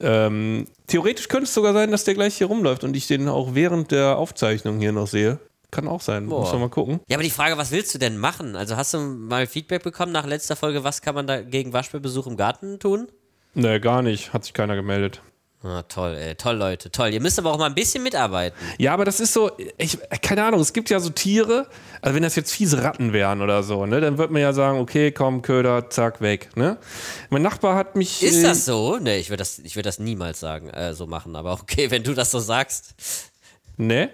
Ähm, theoretisch könnte es sogar sein, dass der gleich hier rumläuft und ich den auch während der Aufzeichnung hier noch sehe. Kann auch sein, muss Boah. man mal gucken. Ja, aber die Frage, was willst du denn machen? Also hast du mal Feedback bekommen nach letzter Folge, was kann man da gegen Waschbärbesuch im Garten tun? Nee, gar nicht, hat sich keiner gemeldet. Ah, toll, ey, toll, Leute, toll. Ihr müsst aber auch mal ein bisschen mitarbeiten. Ja, aber das ist so, ich, keine Ahnung, es gibt ja so Tiere, also wenn das jetzt fiese Ratten wären oder so, ne, dann wird man ja sagen, okay, komm, Köder, zack, weg, ne? Mein Nachbar hat mich. Ist äh, das so? Nee, ich würde das, ich würd das niemals sagen, äh, so machen. Aber okay, wenn du das so sagst. Ne?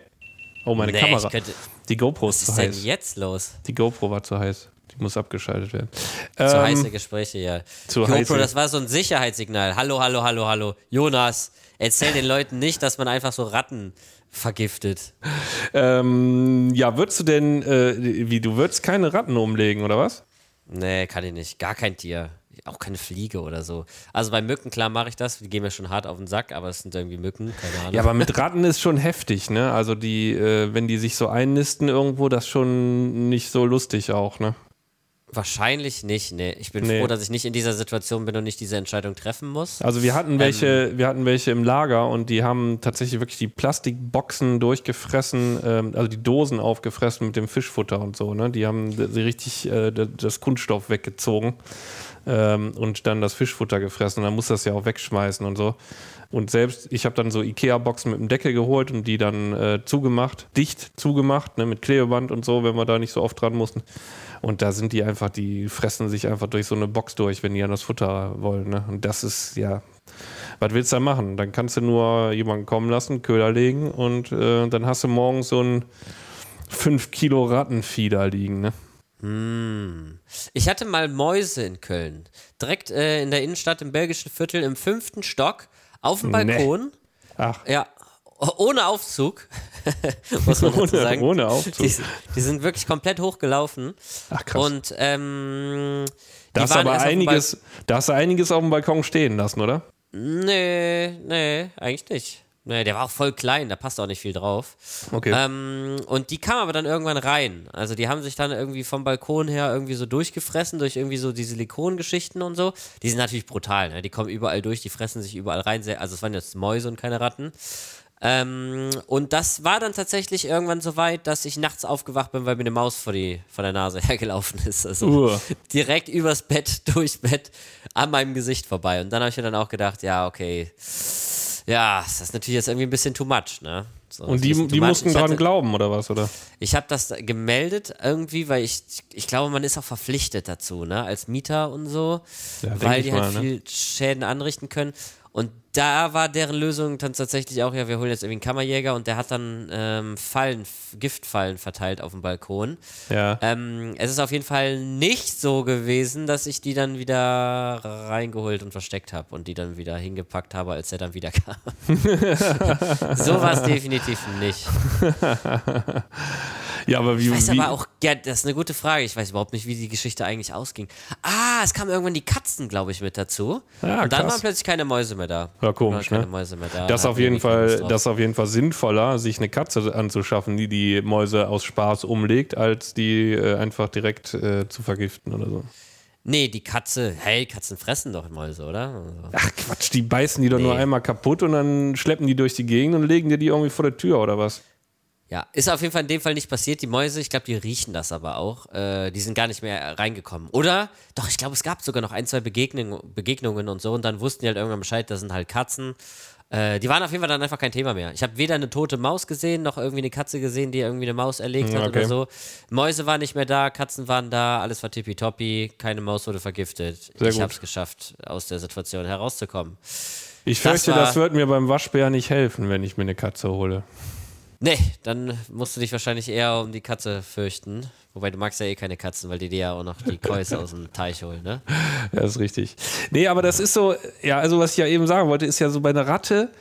Oh, meine Nee, Kamera. könnte- Die GoPro ist Was zu ist denn heiß. jetzt los? Die GoPro war zu heiß. Die muss abgeschaltet werden. Zu Ähm, heiße Gespräche, ja. zu GoPro, heiße- das war so ein Sicherheitssignal. Hallo, hallo, hallo, hallo. Jonas, erzähl den Leuten nicht, dass man einfach so Ratten vergiftet. ähm, ja, würdest du denn, äh, wie, du würdest keine Ratten umlegen, oder was? Nee, kann ich nicht. Gar kein Tier. Auch keine Fliege oder so. Also bei Mücken, klar mache ich das. Die gehen mir schon hart auf den Sack, aber es sind irgendwie Mücken, keine Ahnung. Ja, aber mit Ratten ist schon heftig, ne? Also die, äh, wenn die sich so einnisten irgendwo, das ist schon nicht so lustig auch, ne? Wahrscheinlich nicht, nee. Ich bin Nee. froh, dass ich nicht in dieser Situation bin und nicht diese Entscheidung treffen muss. Also wir hatten welche, wir hatten welche im Lager und die haben tatsächlich wirklich die Plastikboxen durchgefressen, ähm, also die Dosen aufgefressen mit dem Fischfutter und so. Ne? Die haben sie richtig äh, das Kunststoff weggezogen ähm, und dann das Fischfutter gefressen. Und dann muss das ja auch wegschmeißen und so. Und selbst, ich habe dann so Ikea-Boxen mit dem Deckel geholt und die dann äh, zugemacht, dicht zugemacht, ne, mit Klebeband und so, wenn wir da nicht so oft dran mussten. Und da sind die einfach, die fressen sich einfach durch so eine Box durch, wenn die an das Futter wollen. Ne? Und das ist, ja, was willst du da machen? Dann kannst du nur jemanden kommen lassen, Köder legen und äh, dann hast du morgens so ein 5 Kilo Rattenvieh da liegen. Ne? Hm. Ich hatte mal Mäuse in Köln. Direkt äh, in der Innenstadt im belgischen Viertel im fünften Stock auf dem Nee. Balkon. Ach, Ja, ohne Aufzug. Muss man dazu ohne, sagen. ohne Aufzug. Die, die sind wirklich komplett hochgelaufen. Ach krass. Und ähm, da hast, aber einiges, da hast du einiges auf dem Balkon stehen lassen, oder? Nee, nee, eigentlich nicht. Nee, der war auch voll klein, da passt auch nicht viel drauf. Okay. Ähm, und die kamen aber dann irgendwann rein. Also die haben sich dann irgendwie vom Balkon her irgendwie so durchgefressen durch irgendwie so die Silikongeschichten und so. Die sind natürlich brutal, ne? Die kommen überall durch, die fressen sich überall rein. Also es waren jetzt Mäuse und keine Ratten. Ähm, und das war dann tatsächlich irgendwann so weit, dass ich nachts aufgewacht bin, weil mir eine Maus vor, die, vor der Nase hergelaufen ist. Also Uah. direkt übers Bett, durchs Bett, an meinem Gesicht vorbei. Und dann habe ich mir dann auch gedacht, ja, okay, ja, das ist natürlich jetzt irgendwie ein bisschen too much, ne? So, Und die, die mussten Ich dran hatte- glauben, oder was? Oder? Ich habe das gemeldet irgendwie, weil ich, ich glaube, man ist auch verpflichtet dazu, ne, als Mieter und so, Ja, weil die mal, halt ne? viel Schäden anrichten können. Und da war deren Lösung dann tatsächlich auch, ja, wir holen jetzt irgendwie einen Kammerjäger und der hat dann ähm, Fallen, Giftfallen verteilt auf dem Balkon. Ja. Ähm, es ist auf jeden Fall nicht so gewesen, dass ich die dann wieder reingeholt und versteckt habe und die dann wieder hingepackt habe, als er dann wieder kam. so war es definitiv nicht. Ja, aber wie. Ich weiß wie, aber auch, ja, das ist eine gute Frage. Ich weiß überhaupt nicht, wie die Geschichte eigentlich ausging. Ah, es kamen irgendwann die Katzen, glaube ich, mit dazu. Ja, und dann krass. waren plötzlich keine Mäuse mehr da. Ja, komisch, ne? Mäuse mehr da. das, Da auf jeden Fall, das ist auf jeden Fall sinnvoller, sich eine Katze anzuschaffen, die die Mäuse aus Spaß umlegt, als die äh, einfach direkt äh, zu vergiften oder so. Nee, die Katze, hey, Katzen fressen doch Mäuse, oder? Also, Ach Quatsch, die beißen die doch nur Nee. einmal kaputt und dann schleppen die durch die Gegend und legen dir die irgendwie vor der Tür oder was? Ja, ist auf jeden Fall in dem Fall nicht passiert. Die Mäuse, ich glaube, die riechen das aber auch. Äh, die sind gar nicht mehr reingekommen. Oder? Doch, ich glaube, es gab sogar noch ein, zwei Begegnungen, Begegnungen und so. Und dann wussten die halt irgendwann Bescheid, das sind halt Katzen. Äh, die waren auf jeden Fall dann einfach kein Thema mehr. Ich habe weder eine tote Maus gesehen, noch irgendwie eine Katze gesehen, die irgendwie eine Maus erlegt Ja, hat okay. oder so. Mäuse waren nicht mehr da, Katzen waren da, alles war tippitoppi, keine Maus wurde vergiftet. Sehr ich habe es geschafft, aus der Situation herauszukommen. Ich Das fürchte, war- das wird mir beim Waschbär nicht helfen, wenn ich mir eine Katze hole. Nee, dann musst du dich wahrscheinlich eher um die Katze fürchten. Wobei du magst ja eh keine Katzen, weil die dir ja auch noch die Käuse aus dem Teich holen, ne? Ja, ist richtig. Nee, aber das ist so, ja, also was ich ja eben sagen wollte, ist ja so bei einer Ratte,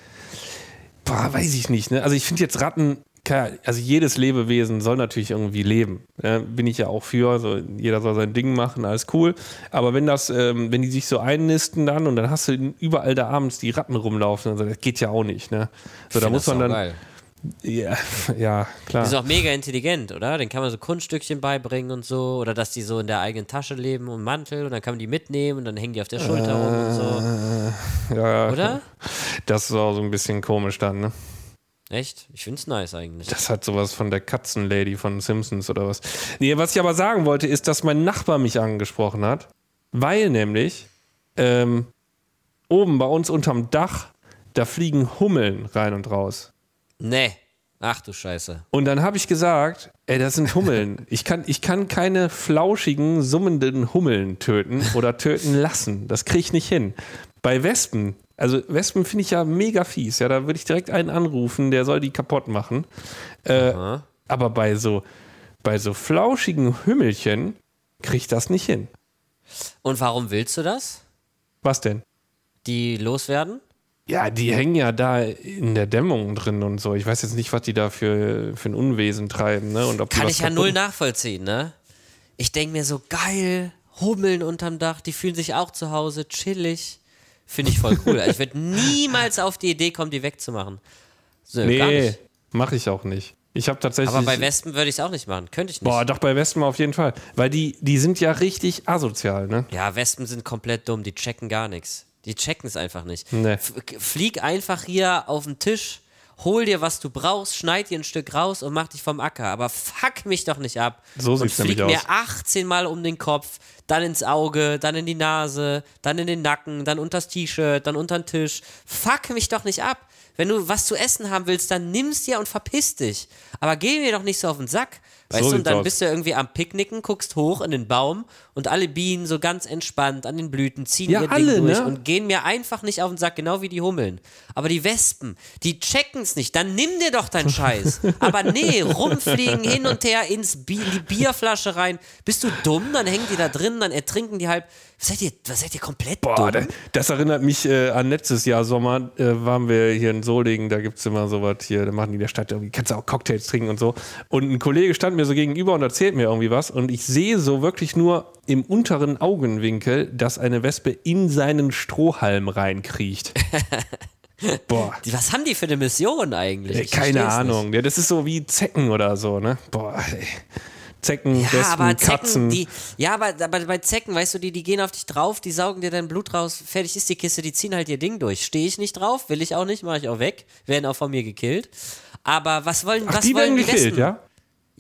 boah, weiß ich nicht, ne? Also ich finde jetzt Ratten, klar, also jedes Lebewesen soll natürlich irgendwie leben. Ja, bin ich ja auch für, so jeder soll sein Ding machen, alles cool. Aber wenn das, ähm, wenn die sich so einnisten dann und dann hast du überall da abends die Ratten rumlaufen, also das geht ja auch nicht, ne? So, da muss man dann, saugeil. Ja, ja, klar. Die sind auch mega intelligent, oder? Den kann man so Kunststückchen beibringen und so. Oder dass die so in der eigenen Tasche leben und Mantel und dann kann man die mitnehmen und dann hängen die auf der Schulter rum und so. ja, Oder? Das ist auch so ein bisschen komisch dann, ne? Echt? Ich find's nice eigentlich. Das hat sowas von der Katzenlady von Simpsons oder was. Nee, was ich aber sagen wollte, ist, dass mein Nachbar mich angesprochen hat, weil nämlich ähm, oben bei uns unterm Dach, da fliegen Hummeln rein und raus. Nee. Ach du Scheiße. Und dann habe ich gesagt, ey, das sind Hummeln. Ich kann, ich kann keine flauschigen, summenden Hummeln töten oder töten lassen. Das kriege ich nicht hin. Bei Wespen, also Wespen finde ich ja mega fies. Ja, da würde ich direkt einen anrufen, der soll die kaputt machen. Äh, aber bei so, bei so flauschigen Hümmelchen kriege ich das nicht hin. Und warum willst du das? Was denn? Die loswerden? Ja, die hängen ja da in der Dämmung drin und so. Ich weiß jetzt nicht, was die da für, für ein Unwesen treiben. Ne? Und ob Kann ich ja null nachvollziehen, ne? Ich denke mir so, geil, Hummeln unterm Dach, die fühlen sich auch zu Hause, chillig. Finde ich voll cool. ich würde niemals auf die Idee kommen, die wegzumachen. So, Nee, mache ich auch nicht. Ich habe tatsächlich. Aber bei Wespen würde ich es auch nicht machen. Könnte ich nicht. Boah, doch bei Wespen auf jeden Fall. Weil die, die sind ja richtig asozial, ne? Ja, Wespen sind komplett dumm, die checken gar nichts. Die checken es einfach nicht. Nee. Flieg einfach hier auf den Tisch, hol dir, was du brauchst, schneid dir ein Stück raus und mach dich vom Acker. Aber fuck mich doch nicht ab. So und sieht's flieg nämlich mir 18 Mal um den Kopf, dann ins Auge, dann in die Nase, dann in den Nacken, dann unters T-Shirt, dann unter den Tisch. Fuck mich doch nicht ab. Wenn du was zu essen haben willst, dann nimm's dir und verpiss dich. Aber geh mir doch nicht so auf den Sack. Weißt So du, und dann aus. bist du irgendwie am Picknicken, guckst hoch in den Baum und alle Bienen so ganz entspannt an den Blüten ziehen Ja, ihr alle, Ding durch ne? und gehen mir einfach nicht auf den Sack, genau wie die Hummeln. Aber die Wespen, die checken's nicht. Dann nimm dir doch deinen Scheiß. Aber nee, rumfliegen hin und her ins Bier, die Bierflasche rein. Bist du dumm? Dann hängen die da drin, dann ertrinken die halb. Was seid ihr, was seid ihr komplett Boah, dumm? da- das erinnert mich äh, an letztes Jahr Sommer, äh, waren wir hier in Solingen, da gibt es immer sowas hier, da machen die in der Stadt irgendwie, kannst du auch Cocktails trinken und so. Und ein Kollege stand mir so gegenüber und erzählt mir irgendwie was und ich sehe so wirklich nur im unteren Augenwinkel, dass eine Wespe in seinen Strohhalm reinkriecht. Boah. Was haben die für eine Mission eigentlich? Ich keine Ahnung. Ja, das ist so wie Zecken oder so, ne? Boah, ey. Zecken, Ja, Wespen, aber Zecken, Katzen. die, ja, aber, aber bei Zecken, weißt du, die, die gehen auf dich drauf, die saugen dir dein Blut raus, fertig ist die Kiste, die ziehen halt ihr Ding durch. Stehe ich nicht drauf, will ich auch nicht, mache ich auch weg, werden auch von mir gekillt. Aber was wollen, Ach, was die wollen werden gekillt, Wespen? ja?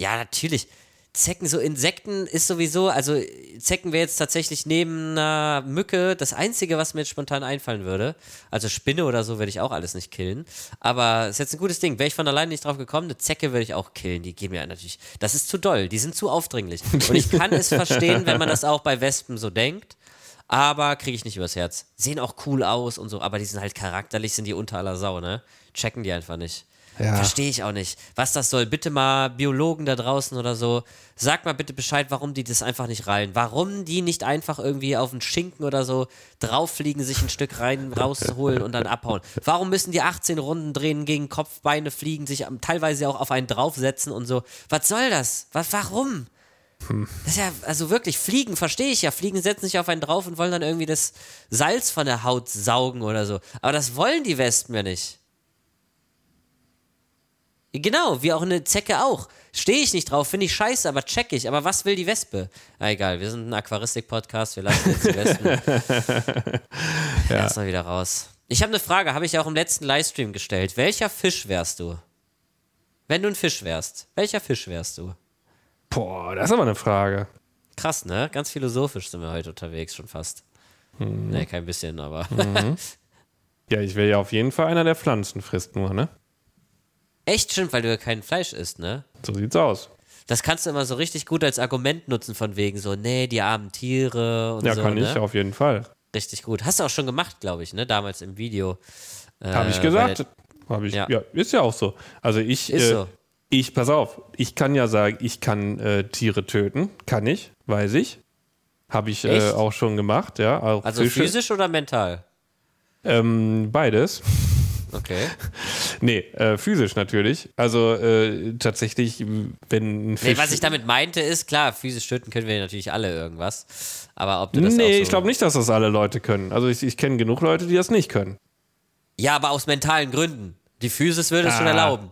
Ja, natürlich. Zecken, so Insekten ist sowieso, also Zecken wäre jetzt tatsächlich neben einer Mücke das Einzige, was mir jetzt spontan einfallen würde. Also Spinne oder so würde ich auch alles nicht killen. Aber ist jetzt ein gutes Ding. Wäre ich von alleine nicht drauf gekommen, eine Zecke würde ich auch killen. Die gehen mir natürlich, das ist zu doll, die sind zu aufdringlich. Und ich kann es verstehen, wenn man das auch bei Wespen so denkt. aber kriege ich nicht übers Herz. Sehen auch cool aus und so, aber die sind halt charakterlich, sind die unter aller Sau, ne? Checken die einfach nicht. Ja. Verstehe ich auch nicht. Was das soll, bitte mal Biologen da draußen oder so, sag mal bitte Bescheid, warum die das einfach nicht rallen. Warum die nicht einfach irgendwie auf einen Schinken oder so drauffliegen, sich ein Stück rein, rausholen und dann abhauen. Warum müssen die 18 Runden drehen, gegen Kopfbeine fliegen, sich teilweise auch auf einen draufsetzen und so? Was soll das? Was, warum? Das ist ja, also wirklich, Fliegen verstehe ich ja. Fliegen setzen sich auf einen drauf und wollen dann irgendwie das Salz von der Haut saugen oder so. Aber das wollen die Wespen ja nicht. Genau, wie auch eine Zecke auch. Stehe ich nicht drauf, finde ich scheiße, aber check ich. Aber was will die Wespe? Ah, egal, wir sind ein Aquaristik-Podcast, wir lassen jetzt die Wespen. ja. Erstmal wieder raus. Ich habe eine Frage, habe ich auch im letzten Livestream gestellt. Welcher Fisch wärst du? Wenn du ein Fisch wärst, welcher Fisch wärst du? Boah, das ist aber eine Frage. Krass, ne? Ganz philosophisch sind wir heute unterwegs, schon fast. Ne, kein bisschen, aber. Ja, ich wäre ja auf jeden Fall einer, der Pflanzen frisst nur, ne? Echt stimmt, weil du ja kein Fleisch isst, ne? So sieht's aus. Das kannst du immer so richtig gut als Argument nutzen, von wegen so, nee, die armen Tiere und Ja, so. kann ne? ich, auf jeden Fall. Richtig gut. Hast du auch schon gemacht, glaube ich, ne? Damals im Video. Habe ich Äh, gesagt. weil- Hab ich, Ja. ja. ist ja auch so. Also ich, Ist äh, so. ich, pass auf, ich kann ja sagen, ich kann äh, Tiere töten. Kann ich, weiß ich. Habe ich äh, auch schon gemacht, ja. Also Fische. physisch oder mental? Ähm, beides. Okay. Nee, äh, physisch natürlich. Also äh, tatsächlich, wenn ein Fisch. Nee, was ich damit meinte, ist klar, physisch töten können wir natürlich alle irgendwas. Aber ob du das Nee, so ich glaube nicht, dass das alle Leute können. Also ich, ich kenne genug Leute, die das nicht können. Ja, aber aus mentalen Gründen. Die Physis würde es schon Ah. erlauben.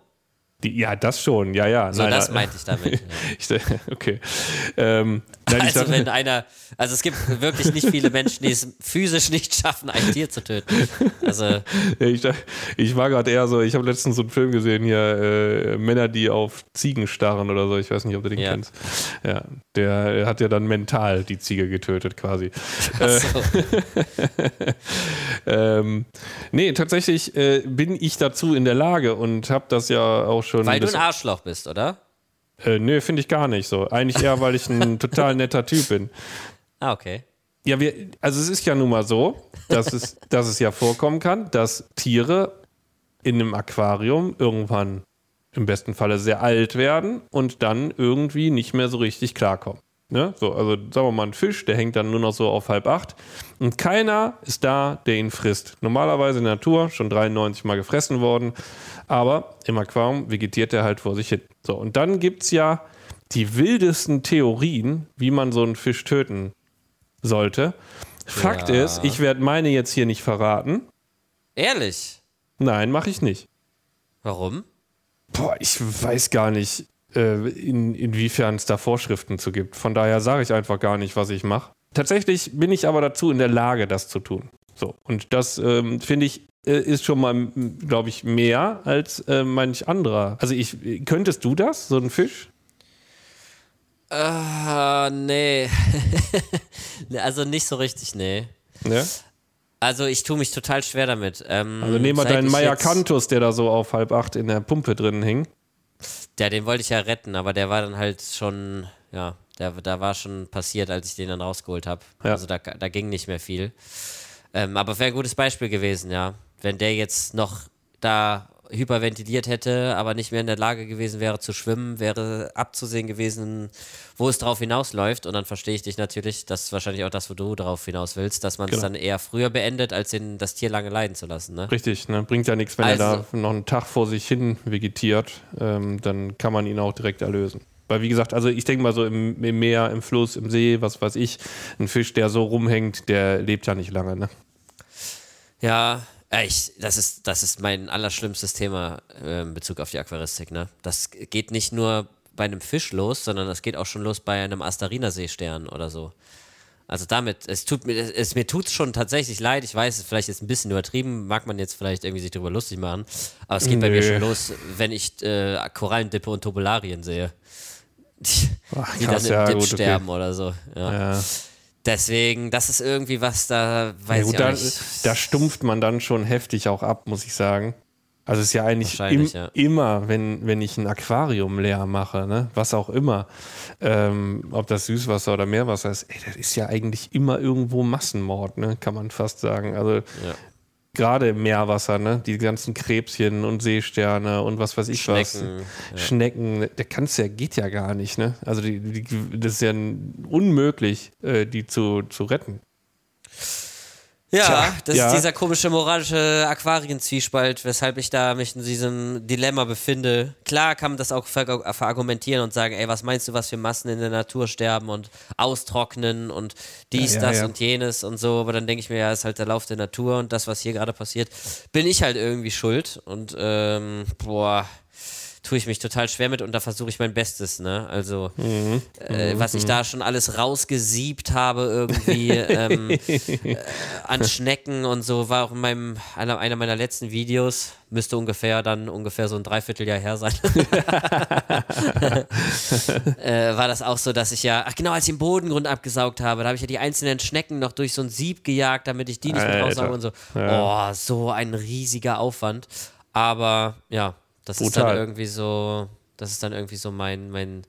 Die, ja, das schon, ja, ja. So, Nein, das äh, meinte ich damit. ich, okay. Ähm, nein, Also dachte- wenn einer, also es gibt wirklich nicht viele Menschen, die es physisch nicht schaffen, ein Tier zu töten. Also ich, ich war gerade eher so, ich habe letztens so einen Film gesehen hier, äh, Männer, die auf Ziegen starren oder so, ich weiß nicht, ob du den Ja. kennst. Ja, der hat ja dann mental die Ziege getötet quasi. so. Ähm, nee, tatsächlich äh, bin ich dazu in der Lage und habe das ja auch schon. weil du ein Arschloch bist, oder? äh, nee, finde ich gar nicht so. Eigentlich eher, weil ich ein total netter Typ bin. Ah, okay. Ja, wir, also es ist ja nun mal so, dass es, dass es ja vorkommen kann, dass Tiere in einem Aquarium irgendwann im besten Falle sehr alt werden und dann irgendwie nicht mehr so richtig klarkommen. Ne? So, also sagen wir mal, ein Fisch, der hängt dann nur noch so auf halb acht und keiner ist da, der ihn frisst. Normalerweise in der Natur schon 93 Mal gefressen worden, aber im Aquarium vegetiert er halt vor sich hin. So, und dann gibt es ja die wildesten Theorien, wie man so einen Fisch töten sollte. Fakt Ja. ist, ich werde meine jetzt hier nicht verraten. Ehrlich? Nein, mache ich nicht. Warum? Boah, ich weiß gar nicht, in, inwiefern es da Vorschriften zu gibt. Von daher sage ich einfach gar nicht, was ich mache. Tatsächlich bin ich aber dazu in der Lage, das zu tun. So, und das ähm, finde ich äh, ist schon mal, glaube ich, mehr als äh, manch anderer. Also ich, könntest du das, so ein Fisch? Ah, nee. also nicht so richtig, nee. Ja? Also ich tue mich total schwer damit. Ähm, Also nehmen wir deinen Maya Cantus, der da so auf halb acht in der Pumpe drin hing. Ja, den wollte ich ja retten, aber der war dann halt schon, ja, der, da war schon passiert, als ich den dann rausgeholt habe. Ja. Also da, da ging nicht mehr viel. Ähm, aber wäre ein gutes Beispiel gewesen, ja. Wenn der jetzt noch da hyperventiliert hätte, aber nicht mehr in der Lage gewesen wäre zu schwimmen, wäre abzusehen gewesen, wo es drauf hinausläuft. Und dann verstehe ich dich natürlich, das ist wahrscheinlich auch das, wo du drauf hinaus willst, dass man es Genau. dann eher früher beendet, als den, das Tier lange leiden zu lassen. Ne? Richtig, ne? bringt ja nichts, wenn er Also- da noch einen Tag vor sich hin vegetiert, ähm, dann kann man ihn auch direkt erlösen. Weil wie gesagt, also ich denke mal so im, im Meer, im Fluss, im See, was weiß ich, ein Fisch, der so rumhängt, der lebt ja nicht lange. Ne? Ja, ich, das, ist, das ist mein allerschlimmstes Thema äh, in Bezug auf die Aquaristik. Ne? Das geht nicht nur bei einem Fisch los, sondern das geht auch schon los bei einem Astarina-Seestern oder so. Also damit, es tut mir, es, es, mir tut schon tatsächlich leid. Ich weiß, vielleicht ist ein bisschen übertrieben, mag man jetzt vielleicht irgendwie sich drüber lustig machen, aber es geht bei mir Nö. schon los, wenn ich äh, Korallendippe und Tobularien sehe. Die, Ach, die dann im ja, Dip gut, okay. sterben oder so. Ja. Ja. Deswegen, das ist irgendwie was, da weiß Ja, gut, ich da, nicht. da stumpft man dann schon heftig auch ab, muss ich sagen. Also es ist ja eigentlich im, ja. immer, wenn, wenn ich ein Aquarium leer mache, ne? was auch immer, ähm, ob das Süßwasser oder Meerwasser ist, ey, das ist ja eigentlich immer irgendwo Massenmord, ne? kann man fast sagen. Also Ja. Gerade im Meerwasser, ne? die ganzen Krebschen und Seesterne und was weiß ich was. Schnecken, ja. Schnecken, der kannst ja, geht ja gar nicht. Ne? Also die, die, das ist ja unmöglich, äh, die zu, zu retten. Ja, Tja, das ja. ist dieser komische moralische Aquarienzwiespalt, weshalb ich da mich in diesem Dilemma befinde. Klar kann man das auch ver verargumentieren und sagen, ey, was meinst du, was für Massen in der Natur sterben und austrocknen und dies, Ja, ja, das und jenes und so, aber dann denke ich mir, ja, ist halt der Lauf der Natur und das, was hier gerade passiert, bin ich halt irgendwie schuld und ähm, boah, tue ich mich total schwer mit und da versuche ich mein Bestes, ne? Also, Mhm. äh, was ich da schon alles rausgesiebt habe irgendwie ähm, äh, an Schnecken und so, war auch in meinem, einer, einer meiner letzten Videos, müsste ungefähr dann ungefähr so ein Dreivierteljahr her sein. äh, war das auch so, dass ich ja, ach genau, als ich den Bodengrund abgesaugt habe, da habe ich ja die einzelnen Schnecken noch durch so ein Sieb gejagt, damit ich die nicht mit raussauge und so. Oh, so ein riesiger Aufwand. Aber ja, das ist dann Brutal. irgendwie so, das ist dann irgendwie so mein, mein,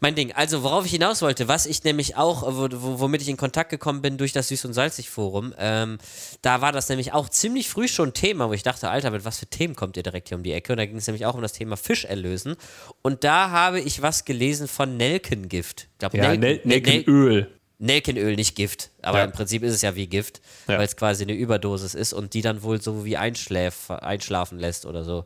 mein Ding. Also, worauf ich hinaus wollte, was ich nämlich auch, wo, wo, womit ich in Kontakt gekommen bin durch das Süß- und Salzig-Forum, ähm, da war das nämlich auch ziemlich früh schon Thema, wo ich dachte, Alter, mit was für Themen kommt ihr direkt hier um die Ecke? Und da ging es nämlich auch um das Thema Fisch erlösen. Und da habe ich was gelesen von Nelkengift. Ich glaube, Ja, Nelken, Nel Nel- Nelkenöl. Nelkenöl, nicht Gift. Aber Ja. im Prinzip ist es ja wie Gift, Ja. weil es quasi eine Überdosis ist und die dann wohl so wie einschläf, einschlafen lässt oder so.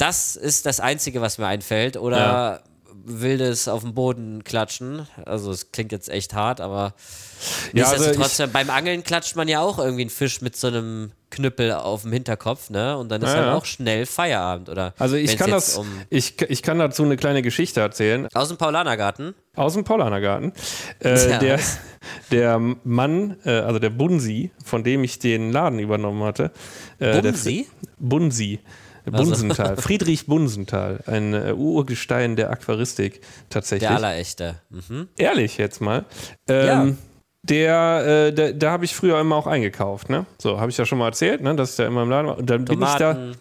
Das ist das Einzige, was mir einfällt. Oder Ja. wildes auf den Boden klatschen. Also es klingt jetzt echt hart, aber Ja, also nichtsdestotrotz, beim Angeln klatscht man ja auch irgendwie einen Fisch mit so einem Knüppel auf dem Hinterkopf, ne? Und dann ist Ja, halt ja. auch schnell Feierabend, oder? Also ich kann, das, Um, ich, ich kann dazu eine kleine Geschichte erzählen. aus dem Paulanergarten. Aus dem Paulanergarten. Äh, Ja. der, der Mann, äh, also der Bunsi, von dem ich den Laden übernommen hatte. Äh, der- Bunsi? Bunsi. Bunsenthal. Friedrich Bunsenthal. Ein äh, Urgestein der Aquaristik tatsächlich. Der Allerechte. Mhm. Ehrlich jetzt mal. Ähm, Der, äh, da, da habe ich früher immer auch eingekauft, ne? So, habe ich ja schon mal erzählt, ne? Dass ich da immer im Laden war. Und dann bin ich da. Tomaten.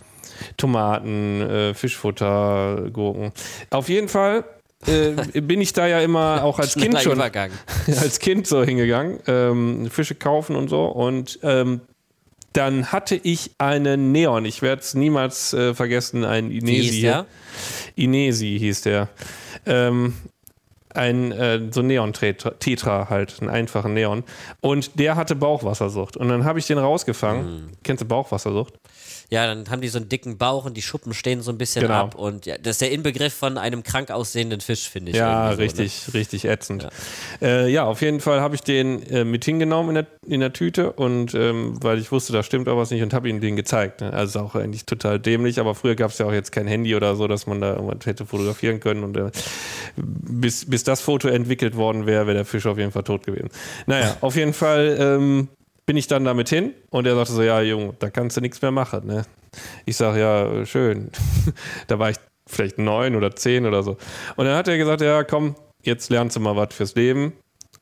Tomaten, äh, Fischfutter, Gurken. Auf jeden Fall äh, bin ich da ja immer auch als Kind schon als Kind so hingegangen, ähm, Fische kaufen und so. Und ähm, dann hatte ich einen Neon. Ich werde es niemals äh, vergessen, ein Wie Inesi. hieß der? Inesi hieß der. Ähm, ein äh, so Neon-Tetra Tetra halt, einen einfachen Neon. Und der hatte Bauchwassersucht. Und dann habe ich den rausgefangen. Hm. Kennst du Bauchwassersucht? Ja, dann haben die so einen dicken Bauch und die Schuppen stehen so ein bisschen Genau. ab. Und ja, das ist der Inbegriff von einem krank aussehenden Fisch, finde ich. Ja, so, ne? richtig, richtig ätzend. Ja, äh, ja auf jeden Fall habe ich den äh, mit hingenommen in der, in der Tüte und ähm, weil ich wusste, da stimmt auch was nicht und habe ihm den gezeigt. Ne? Also auch eigentlich total dämlich, aber früher gab es ja auch jetzt kein Handy oder so, dass man da irgendwas hätte fotografieren können und äh, bis, bis das Foto entwickelt worden wäre, wäre der Fisch auf jeden Fall tot gewesen. Naja, auf jeden Fall ähm, bin ich dann damit hin und er sagte so, ja Junge, da kannst du nichts mehr machen. Ne? Ich sage, ja, schön. da war ich vielleicht neun oder zehn oder so. Und dann hat er gesagt, ja, komm, jetzt lernst du mal was fürs Leben.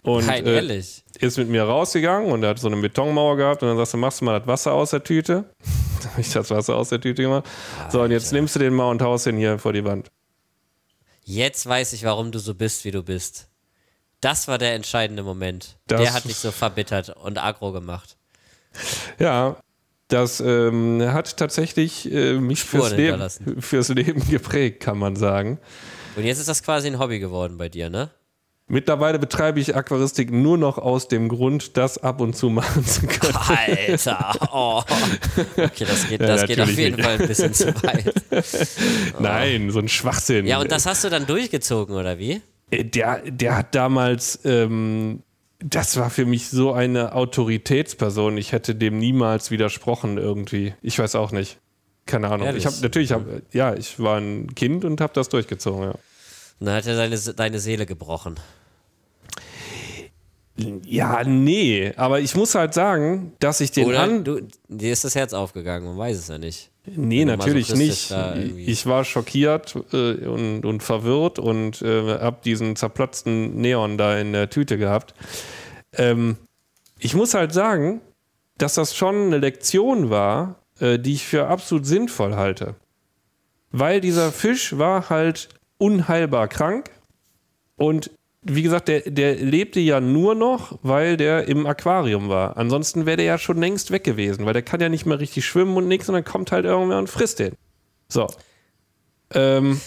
Und Nein, äh, ist mit mir rausgegangen und er hat so eine Betonmauer gehabt und dann sagst du, machst du mal das Wasser aus der Tüte. Dann habe ich das Wasser aus der Tüte gemacht. So, und jetzt nimmst du den mal und haust den hier vor die Wand. Jetzt weiß ich, warum du so bist, wie du bist. Das war der entscheidende Moment. Das- der hat dich so verbittert und aggro gemacht. Ja, das ähm, hat tatsächlich äh, mich fürs Leben, fürs Leben geprägt, kann man sagen. Und jetzt ist das quasi ein Hobby geworden bei dir, ne? Mittlerweile betreibe ich Aquaristik nur noch aus dem Grund, das ab und zu machen zu können. Alter, oh. Okay, das geht, Ja, das geht auf jeden nicht. Fall ein bisschen zu weit. Nein, so ein Schwachsinn. Ja, und das hast du dann durchgezogen, oder wie? Äh, der, der hat damals, ähm, das war für mich so eine Autoritätsperson. Ich hätte dem niemals widersprochen irgendwie. Ich weiß auch nicht. Keine Ahnung. Ehrlich? Ich habe natürlich, hab, ja, ich war ein Kind und habe das durchgezogen. Ja. Und dann hat er deine, deine Seele gebrochen. ja, nee, aber ich muss halt sagen, dass ich den Oder an. du, dir ist das Herz aufgegangen, man weiß es ja nicht. Nee, natürlich nicht. Ich war schockiert äh, und, und verwirrt und äh, habe diesen zerplatzten Neon da in der Tüte gehabt. Ähm, ich muss halt sagen, dass das schon eine Lektion war, äh, die ich für absolut sinnvoll halte. Weil dieser Fisch war halt unheilbar krank und wie gesagt, der, der lebte ja nur noch, weil der im Aquarium war. Ansonsten wäre der ja schon längst weg gewesen, weil der kann ja nicht mehr richtig schwimmen und nichts und dann kommt halt irgendwer und frisst den. So. Ähm,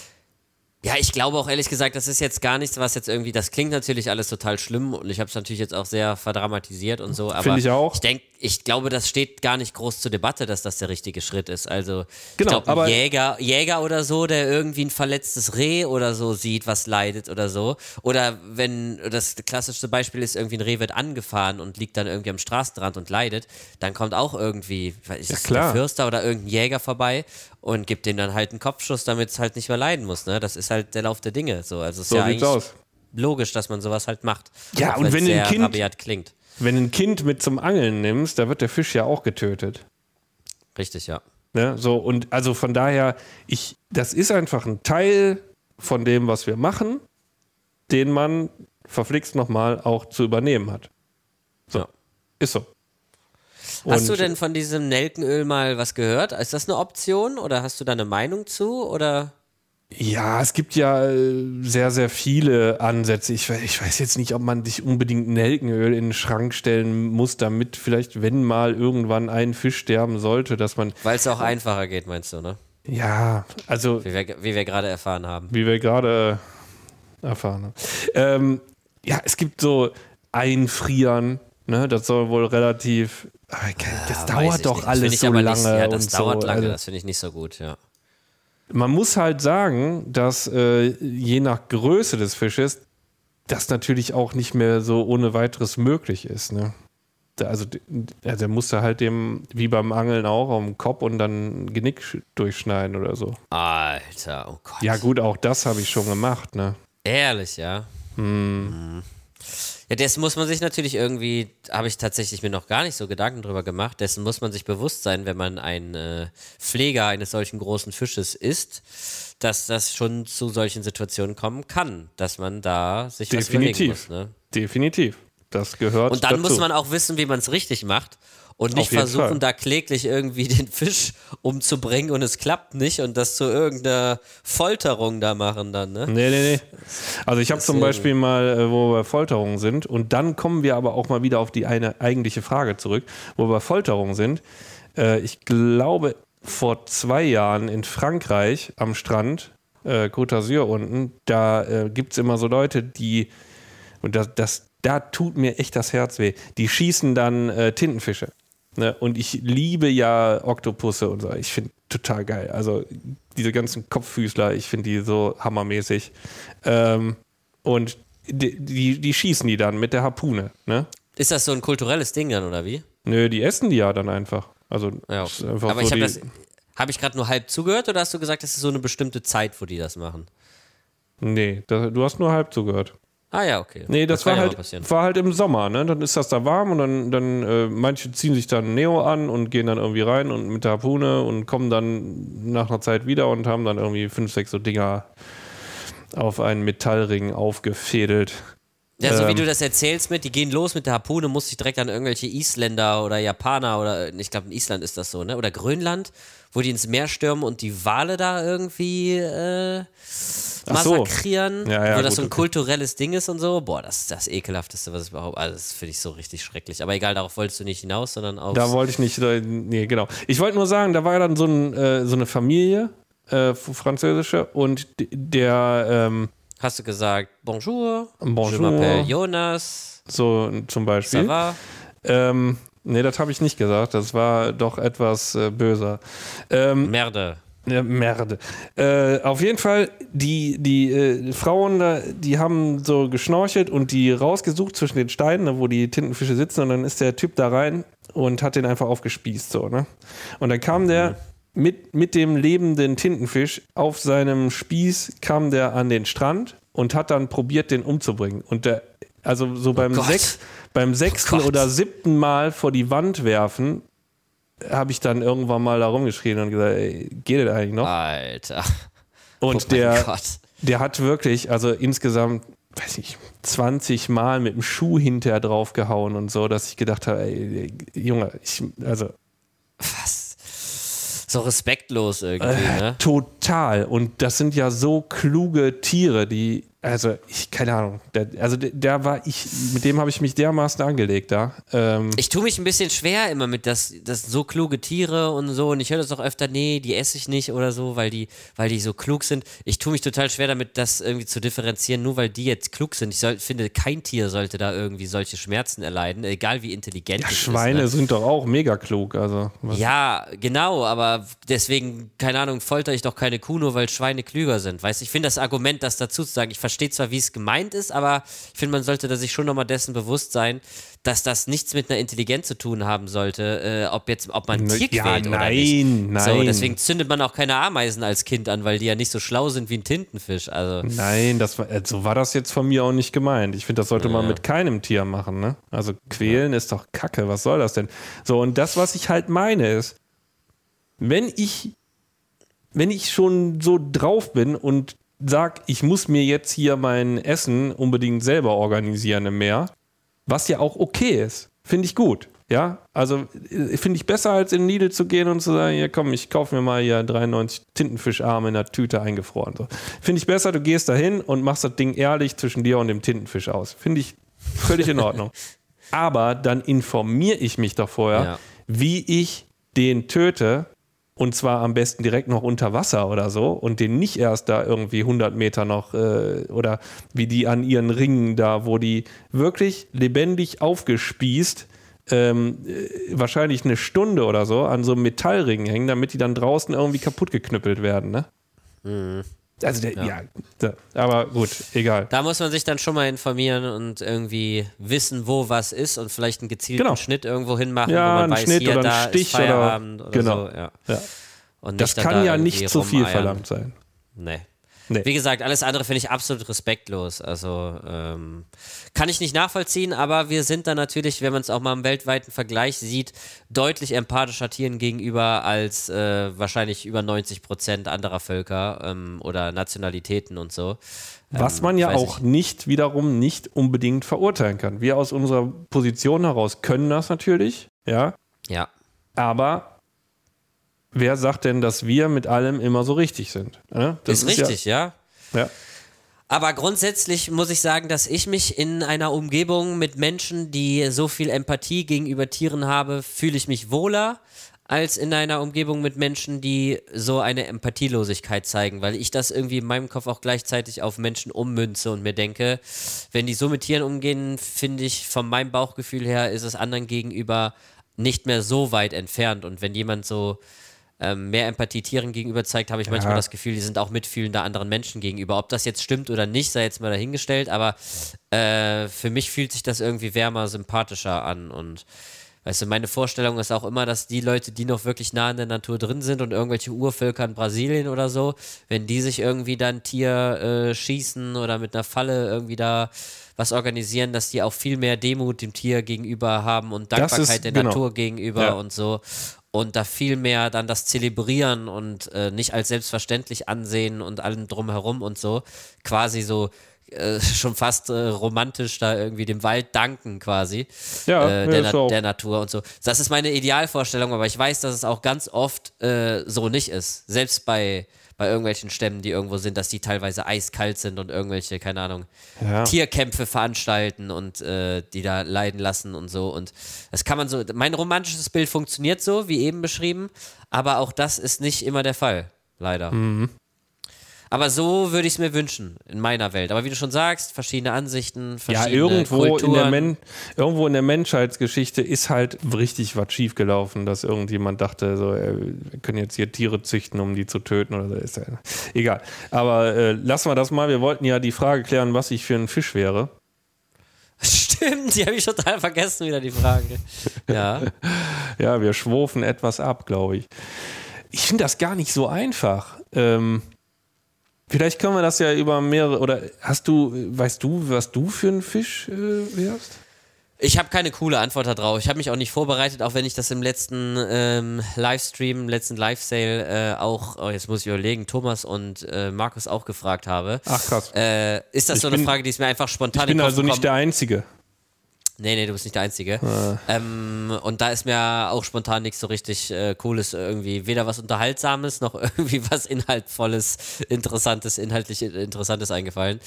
Ja, ich glaube auch ehrlich gesagt, das ist jetzt gar nichts, was jetzt irgendwie, das klingt natürlich alles total schlimm und ich habe es natürlich jetzt auch sehr verdramatisiert und so, aber Finde ich auch. ich denke, ich glaube, das steht gar nicht groß zur Debatte, dass das der richtige Schritt ist. Also ich Genau, glaube, aber- ein Jäger, Jäger oder so, der irgendwie ein verletztes Reh oder so sieht, was leidet oder so, oder wenn das klassischste Beispiel ist, irgendwie ein Reh wird angefahren und liegt dann irgendwie am Straßenrand und leidet, dann kommt auch irgendwie, weiß ich, klar. der Fürster oder irgendein Jäger vorbei und gibt dem dann halt einen Kopfschuss, damit es halt nicht mehr leiden muss. Ne? Das ist halt der Lauf der Dinge. So, also es ist so ja sieht's eigentlich aus. logisch, dass man sowas halt macht. Ja, und wenn ein Kind- klingt. Wenn ein Kind mit zum Angeln nimmst, da wird der Fisch ja auch getötet. Richtig, ja. Ne? So, und also von daher, ich, das ist einfach ein Teil von dem, was wir machen, den man verflixt nochmal auch zu übernehmen hat. So. Ja. Ist so. Hast du denn von diesem Nelkenöl mal was gehört? Ist das eine Option oder hast du da eine Meinung zu? Oder Ja, es gibt ja äh, sehr, sehr viele Ansätze. Ich, ich weiß jetzt nicht, ob man sich unbedingt Nelkenöl in den Schrank stellen muss, damit vielleicht, wenn mal irgendwann ein Fisch sterben sollte, dass man, weil es auch einfacher geht, meinst du, ne? ja, also Wie wir, wie wir gerade erfahren haben. wie wir gerade erfahren haben. Ähm, ja, es gibt so Einfrieren, ne? das soll wohl relativ, das Ja, weiß dauert ich doch nicht. Das alles so lange. Nicht, ja, das dauert so. lange, Also, das finde ich nicht so gut, ja. Man muss halt sagen, dass äh, je nach Größe des Fisches das natürlich auch nicht mehr so ohne weiteres möglich ist. Ne? Da- Also ja, der musste halt dem, wie beim Angeln auch, am Kopf und dann Genick sch- durchschneiden oder so. Alter, oh Gott. Ja gut, auch das habe ich schon gemacht. Ne? Ehrlich, ja. Mhm. Ja, dessen muss man sich natürlich irgendwie, habe ich tatsächlich mir noch gar nicht so Gedanken drüber gemacht, dessen muss man sich bewusst sein, wenn man ein äh, Pfleger eines solchen großen Fisches ist, dass das schon zu solchen Situationen kommen kann, dass man da sich was überlegen Definitiv. muss. Ne? Definitiv. Das gehört Und dann dazu. muss man auch wissen, wie man es richtig macht und nicht versuchen, Fall. da kläglich irgendwie den Fisch umzubringen und es klappt nicht und das zu irgendeiner Folterung da machen dann, ne? Nee, nee, nee. Also ich habe zum. Beispiel mal, äh, wo wir Folterungen sind, und dann kommen wir aber auch mal wieder auf die eine eigentliche Frage zurück, wo wir Folterungen sind. Äh, ich glaube, vor zwei Jahren in Frankreich am Strand, äh, Côte d'Azur unten, da äh, gibt es immer so Leute, die, und das, das, da tut mir echt das Herz weh, die schießen dann äh, Tintenfische. Ne? Und ich liebe ja Oktopusse und so. Ich finde total geil. Also diese ganzen Kopffüßler, ich finde die so hammermäßig. Ähm, und die, die, die schießen die dann mit der Harpune. Ne? Ist das so ein kulturelles Ding dann, oder wie? Nö, die essen die ja dann einfach. Also Ja, okay. einfach Aber so ich habe das. Habe ich gerade nur halb zugehört oder hast du gesagt, das ist so eine bestimmte Zeit, wo die das machen? Nee, da, du hast nur halb zugehört. Ah ja, okay. Nee, das, kann war, ja halt, war halt im Sommer, ne? Dann ist das da warm und dann, dann äh, manche ziehen sich dann Neo an und gehen dann irgendwie rein und mit der Harpune und kommen dann nach einer Zeit wieder und haben dann irgendwie fünf, sechs so Dinger auf einen Metallring aufgefädelt. Ja, so wie ähm, du das erzählst mit, die gehen los mit der Harpune, muss sich direkt an irgendwelche Isländer oder Japaner oder ich glaube in Island ist das so, ne? Oder Grönland, wo die ins Meer stürmen und die Wale da irgendwie äh, Ach so. massakrieren, Ja, ja, wo das gut, so ein okay. kulturelles Ding ist und so. Boah, das ist das ekelhafteste, was ich überhaupt, also das finde ich so richtig schrecklich. Aber egal, darauf wolltest du nicht hinaus, sondern auf. Da wollte ich nicht, äh, nee, genau. Ich wollte nur sagen, da war dann so, ein, äh, so eine Familie, äh, französische, und der, ähm, Hast du gesagt, bonjour, Bonjour. m'appelle Jonas, so zum ça Beispiel. va? Ähm, nee, das habe ich nicht gesagt. Das war doch etwas äh, böser. Ähm, Merde. ja, Merde. Äh, auf jeden Fall, die, die äh, Frauen, da, die haben so geschnorchelt und die rausgesucht zwischen den Steinen, ne, wo die Tintenfische sitzen. Und dann ist der Typ da rein und hat den einfach aufgespießt. So, ne? Und dann kam der mit, mit dem lebenden Tintenfisch auf seinem Spieß, kam der an den Strand und hat dann probiert, den umzubringen. Und der, also so beim, Gott. sechs, beim sechsten Gott. oder siebten Mal vor die Wand werfen, habe ich dann irgendwann mal da rumgeschrien und gesagt, ey, geht das eigentlich noch? Alter. und oh der, Gott. der hat wirklich, also insgesamt, weiß ich, 20 Mal mit dem Schuh hinterher draufgehauen und so, dass ich gedacht habe, ey, Junge, ich, also, Was? So respektlos irgendwie, Äh, ne? Total. Und das sind ja so kluge Tiere, die, also ich, keine Ahnung. Der, also der, der war ich, mit dem habe ich mich dermaßen angelegt da. Ähm, Ich tue mich ein bisschen schwer immer mit das, das so kluge Tiere und so und ich höre das auch öfter, nee, die esse ich nicht oder so, weil die, weil die so klug sind. Ich tue mich total schwer damit, das irgendwie zu differenzieren, nur weil die jetzt klug sind. Ich soll, finde, kein Tier sollte da irgendwie solche Schmerzen erleiden, egal wie intelligent ja, es Schweine ist. Ne? sind doch auch mega klug. Also, was- Ja, genau, aber deswegen, keine Ahnung, folter ich doch keine Kuh, nur weil Schweine klüger sind. Weißt ich finde das Argument, das dazu zu sagen, ich verstehe zwar, wie es gemeint ist, aber ich finde, man sollte da sich schon nochmal dessen bewusst sein, dass das nichts mit einer Intelligenz zu tun haben sollte, äh, ob jetzt, ob man ein Tier ja, quält oder nein, nicht. So, nein. deswegen zündet man auch keine Ameisen als Kind an, weil die ja nicht so schlau sind wie ein Tintenfisch. Also, Nein, das war, äh, so war das jetzt von mir auch nicht gemeint. Ich finde, das sollte man mit keinem Tier machen. Ne? Also quälen ist doch Kacke. Was soll das denn? So, und das, was ich halt meine, ist, wenn ich, wenn ich schon so drauf bin und sag, ich muss mir jetzt hier mein Essen unbedingt selber organisieren im Meer, was ja auch okay ist, finde ich gut. Ja, also äh, finde ich besser, als in den Lidl zu gehen und zu sagen, ja komm, ich kaufe mir mal hier 93 Tintenfischarme in der Tüte eingefroren. So. Finde ich besser, du gehst da hin und machst das Ding ehrlich zwischen dir und dem Tintenfisch aus. Finde ich völlig in Ordnung. Aber dann informiere ich mich doch vorher, Ja. wie ich den töte und zwar am besten direkt noch unter Wasser oder so und den nicht erst da irgendwie 100 Meter noch äh, oder wie die an ihren Ringen da, wo die wirklich lebendig aufgespießt ähm, äh, wahrscheinlich eine Stunde oder so an so einem Metallring hängen, damit die dann draußen irgendwie kaputt geknüppelt werden, ne? Also der, ja. da, aber gut, egal. da muss man sich dann schon mal informieren und irgendwie wissen, wo was ist und vielleicht einen gezielten Genau. Schnitt irgendwo hinmachen, Ja, wo man einen weiß, Schnitt hier, oder einen da Stich ist oder- Feierabend oder, genau. so. Ja. Ja. Das kann da ja nicht zu viel rumeiern. verlangt sein. Nee. Nee. Wie gesagt, alles andere finde ich absolut respektlos. Also ähm, kann ich nicht nachvollziehen, aber wir sind da natürlich, wenn man es auch mal im weltweiten Vergleich sieht, deutlich empathischer Tieren gegenüber als äh, wahrscheinlich über 90 Prozent anderer Völker ähm, oder Nationalitäten und so. Was Ähm, man ja auch ich. nicht wiederum nicht unbedingt verurteilen kann. Wir aus unserer Position heraus können das natürlich, ja, Ja. aber wer sagt denn, dass wir mit allem immer so richtig sind? Das ist richtig, ja. Ja, ja. Aber grundsätzlich muss ich sagen, dass ich mich in einer Umgebung mit Menschen, die so viel Empathie gegenüber Tieren habe, fühle ich mich wohler als in einer Umgebung mit Menschen, die so eine Empathielosigkeit zeigen, weil ich das irgendwie in meinem Kopf auch gleichzeitig auf Menschen ummünze und mir denke, wenn die so mit Tieren umgehen, finde ich von meinem Bauchgefühl her ist es anderen gegenüber nicht mehr so weit entfernt und wenn jemand so ähm, mehr Empathie Tieren gegenüber zeigt, habe ich manchmal das Gefühl, die sind auch mitfühlender anderen Menschen gegenüber. Ob das jetzt stimmt oder nicht, sei jetzt mal dahingestellt, aber äh, für mich fühlt sich das irgendwie wärmer, sympathischer an und Weißt du, meine Vorstellung ist auch immer, dass die Leute, die noch wirklich nah in der Natur drin sind und irgendwelche Urvölker in Brasilien oder so, wenn die sich irgendwie dann Tier äh, schießen oder mit einer Falle irgendwie da was organisieren, dass die auch viel mehr Demut dem Tier gegenüber haben und Dankbarkeit ist- der genau. Natur gegenüber Ja. und so. Und da viel mehr dann das zelebrieren und äh, nicht als selbstverständlich ansehen und allem drumherum und so. Quasi so äh, schon fast äh, romantisch da irgendwie dem Wald danken quasi. Ja, äh, ja, der, ist Na der Natur und so. Das ist meine Idealvorstellung, aber ich weiß, dass es auch ganz oft äh, so nicht ist. Selbst bei, bei irgendwelchen Stämmen, die irgendwo sind, dass die teilweise eiskalt sind und irgendwelche, keine Ahnung, Ja. Tierkämpfe veranstalten und äh, die da leiden lassen und so. Und das kann man so, mein romantisches Bild funktioniert so, wie eben beschrieben, aber auch das ist nicht immer der Fall, leider. Mhm. Aber so würde ich es mir wünschen, in meiner Welt. Aber wie du schon sagst, verschiedene Ansichten, Ja, verschiedene irgendwo in, Kulturen. der Men irgendwo in der Menschheitsgeschichte ist halt richtig was schiefgelaufen, dass irgendjemand dachte, so, äh, wir können jetzt hier Tiere züchten, um die zu töten oder so. Ist ja, egal. Aber äh, lassen wir das mal. Wir wollten ja die Frage klären, was ich für ein Fisch wäre. Stimmt, die habe ich total vergessen, wieder die Frage. Ja. Ja, wir schwurfen etwas ab, glaube ich. Ich finde das gar nicht so einfach. Ähm, vielleicht können wir das ja über mehrere, oder hast du, weißt du, was du für ein Fisch äh, wärst? Ich habe keine coole Antwort darauf. Ich habe mich auch nicht vorbereitet, auch wenn ich das im letzten ähm, Livestream, im letzten Live-Sale äh, auch, oh, jetzt muss ich überlegen, Thomas und äh, Markus auch gefragt habe. Ach krass. Äh, ist das Ich so eine bin- Frage, die ist mir einfach spontan Ich bin also nicht der Einzige. Nee, nee, du bist nicht der Einzige. Ähm, und da ist mir auch spontan nichts so richtig äh, Cooles irgendwie. Weder was Unterhaltsames noch irgendwie was Inhaltvolles, Interessantes, inhaltlich Interessantes eingefallen.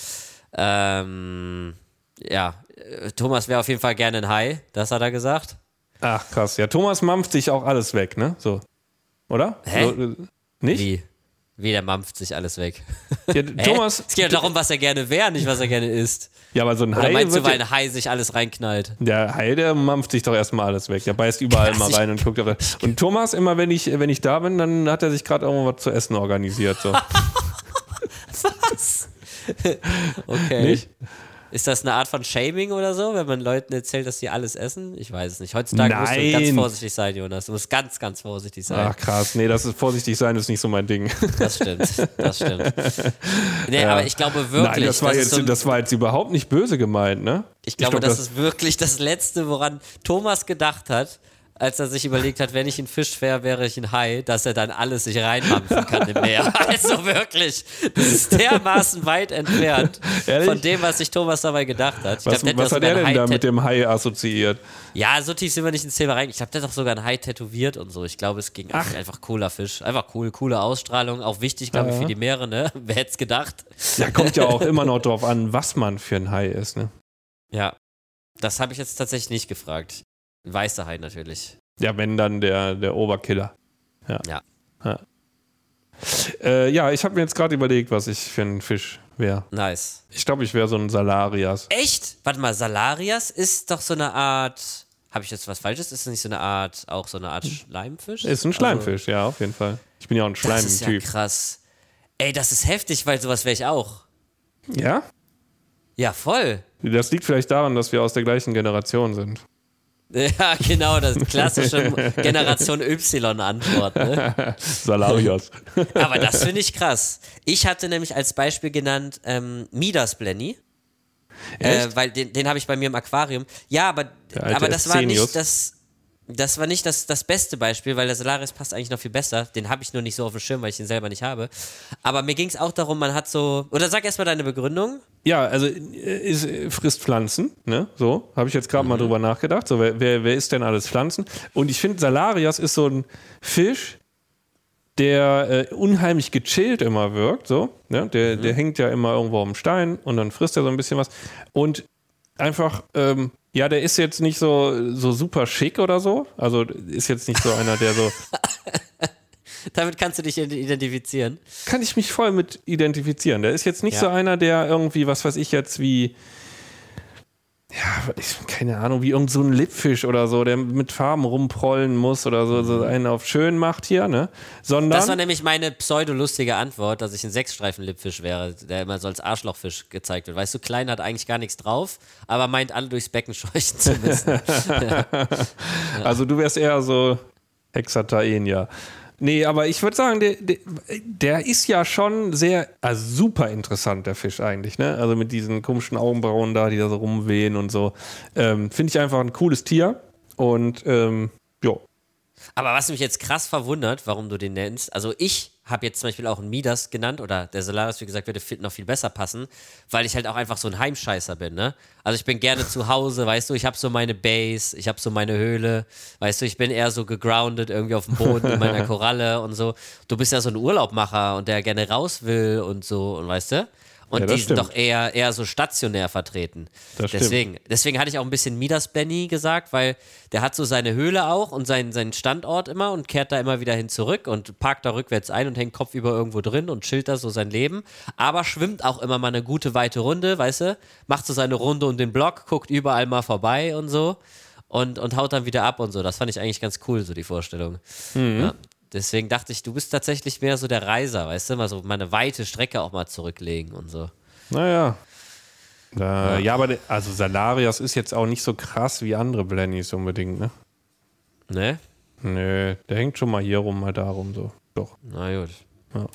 Ähm, ja, äh, Thomas wäre auf jeden Fall gerne ein Hai, das hat er gesagt. Ach, krass. Ja, Thomas mampft sich auch alles weg, ne? So. Oder? Hä? So, äh, nicht? Wie? Wie, der mampft sich alles weg. Ja? Thomas. Es geht ja darum, was er gerne wäre, nicht was er gerne isst. Ja, aber so ein Oder Hai. meinst du, weil ein Hai sich alles reinknallt? der Hai, der mampft sich doch erstmal alles weg. Der beißt überall Krass, mal rein und guckt. Auf, und Thomas, immer wenn ich, wenn ich da bin, dann hat er sich gerade irgendwo was zu essen organisiert. So. Was? okay. Nicht? Ist das eine Art von Shaming oder so, wenn man Leuten erzählt, dass sie alles essen? Ich weiß es nicht. Heutzutage musst du ganz Nein. vorsichtig sein, Jonas. Du musst ganz, ganz vorsichtig sein. Ach krass, nee, das ist vorsichtig sein, ist nicht so mein Ding. Das stimmt. Das stimmt. Nee, aber ich glaube wirklich, Nein, das war, ist jetzt, so das war jetzt überhaupt nicht böse gemeint, ne? ich glaube, glaub, das, ist wirklich das Letzte, woran Thomas gedacht hat, als er sich überlegt hat, wenn ich ein Fisch wäre, wäre ich ein Hai, dass er dann alles sich reinmampfen kann im Meer. Also wirklich, das ist dermaßen weit entfernt Ehrlich? von dem, was sich Thomas dabei gedacht hat. Ich Was, glaub, was hat er denn da mit dem Hai assoziiert? Ja, so tief sind wir nicht ins Thema rein. Ich glaube, der hat doch sogar ein Hai tätowiert und so. Ich glaube, es ging einfach cooler Fisch. Einfach cool, coole Ausstrahlung. Auch wichtig, glaube ich, für die Meere, ne? Wer hätte es gedacht? Ja, kommt ja auch immer noch drauf an, was man für ein Hai ist, ne? Ja. Das habe ich jetzt tatsächlich nicht gefragt. Ein weißer Hai natürlich. Ja, wenn dann der, der Oberkiller. Ja. Ja. Ja, äh, ja ich habe mir jetzt gerade überlegt, was ich für ein Fisch wäre. Nice. Ich glaube, ich wäre so ein Salarias. Echt? Warte mal, Salarias ist doch so eine Art. Habe ich jetzt was Falsches? Ist das nicht so eine Art, auch so eine Art Schleimfisch? Ist ein Schleimfisch, ja, auf jeden Fall. Ich bin ja auch ein Also, das ist ja Schleimtyp. krass. Ey, das ist heftig, weil sowas wäre ich auch. Ja? Ja, voll. Das liegt vielleicht daran, dass wir aus der gleichen Generation sind. Ja, genau, das klassische Generation Y-Antwort. Ne? Salarias. Aber das finde ich krass. Ich hatte nämlich als Beispiel genannt ähm, Midas Blenny. Äh, weil den, den habe ich bei mir im Aquarium. Ja, aber, aber das war nicht das. Das war nicht das, das beste Beispiel, weil der Solaris passt eigentlich noch viel besser. Den habe ich nur nicht so auf dem Schirm, weil ich den selber nicht habe. Aber mir ging es auch darum, man hat so. Oder sag erstmal deine Begründung. Ja, also äh, ist, äh, frisst Pflanzen, ne? So, habe ich jetzt gerade Mhm. mal drüber nachgedacht. So, wer, wer, wer isst denn alles Pflanzen? Und ich finde, Salarias ist so ein Fisch, der äh, unheimlich gechillt immer wirkt. So, ne? der, Mhm. der hängt ja immer irgendwo am Stein und dann frisst er so ein bisschen was. Und einfach, ähm, ja, der ist jetzt nicht so, so super schick oder so. Also ist jetzt nicht so einer, der so. Damit kannst du dich identifizieren. kann ich mich voll mit identifizieren. Der ist jetzt nicht Ja. so einer, der irgendwie, was weiß ich jetzt, wie, ja, ich, keine Ahnung, wie irgend so ein Lippfisch oder so, der mit Farben rumprollen muss oder so, so einen auf schön macht hier, ne? Sondern, Das war nämlich meine pseudolustige Antwort, dass ich ein Sechsstreifen-Lippfisch wäre, der immer so als Arschlochfisch gezeigt wird. Weißt du, klein hat eigentlich gar nichts drauf, aber meint alle durchs Becken scheuchen zu müssen. also du wärst eher so Hexataenia. Nee, aber ich würde sagen, der, der, der ist ja schon sehr, also super interessant, der Fisch eigentlich, ne? Also mit diesen komischen Augenbrauen da, die da so rumwehen und so. Ähm, Finde ich einfach ein cooles Tier. Und ähm, jo, Aber was mich jetzt krass verwundert, warum du den nennst, also ich habe jetzt zum Beispiel auch einen Midas genannt oder der Solaris, wie gesagt, würde fit noch viel besser passen, weil ich halt auch einfach so ein Heimscheißer bin, ne? Also ich bin gerne zu Hause, weißt du, ich habe so meine Base, ich habe so meine Höhle, weißt du, ich bin eher so gegroundet irgendwie auf dem Boden in meiner Koralle und so. Du bist ja so ein Urlaubmacher und der gerne raus will und so und weißt du? Und Ja, die sind stimmt. doch eher, eher so stationär vertreten. Das stimmt. deswegen, deswegen hatte ich auch ein bisschen Midas Benny gesagt, weil der hat so seine Höhle auch und seinen, seinen Standort immer und kehrt da immer wieder hin zurück und parkt da rückwärts ein und hängt kopfüber irgendwo drin und chillt da so sein Leben. Aber schwimmt auch immer mal eine gute weite Runde, weißt du? Macht so seine Runde um den Block, guckt überall mal vorbei und so und, und haut dann wieder ab und so. Das fand ich eigentlich ganz cool, so die Vorstellung. Ja. Deswegen dachte ich, du bist tatsächlich mehr so der Reiser, weißt du? Mal so mal eine weite Strecke auch mal zurücklegen und so. Naja. Da, ja. aber der, also Salarias ist jetzt auch nicht so krass wie andere Blennys unbedingt, ne? Ne? Nö, der hängt schon mal hier rum, mal da rum, so. Doch. Na gut.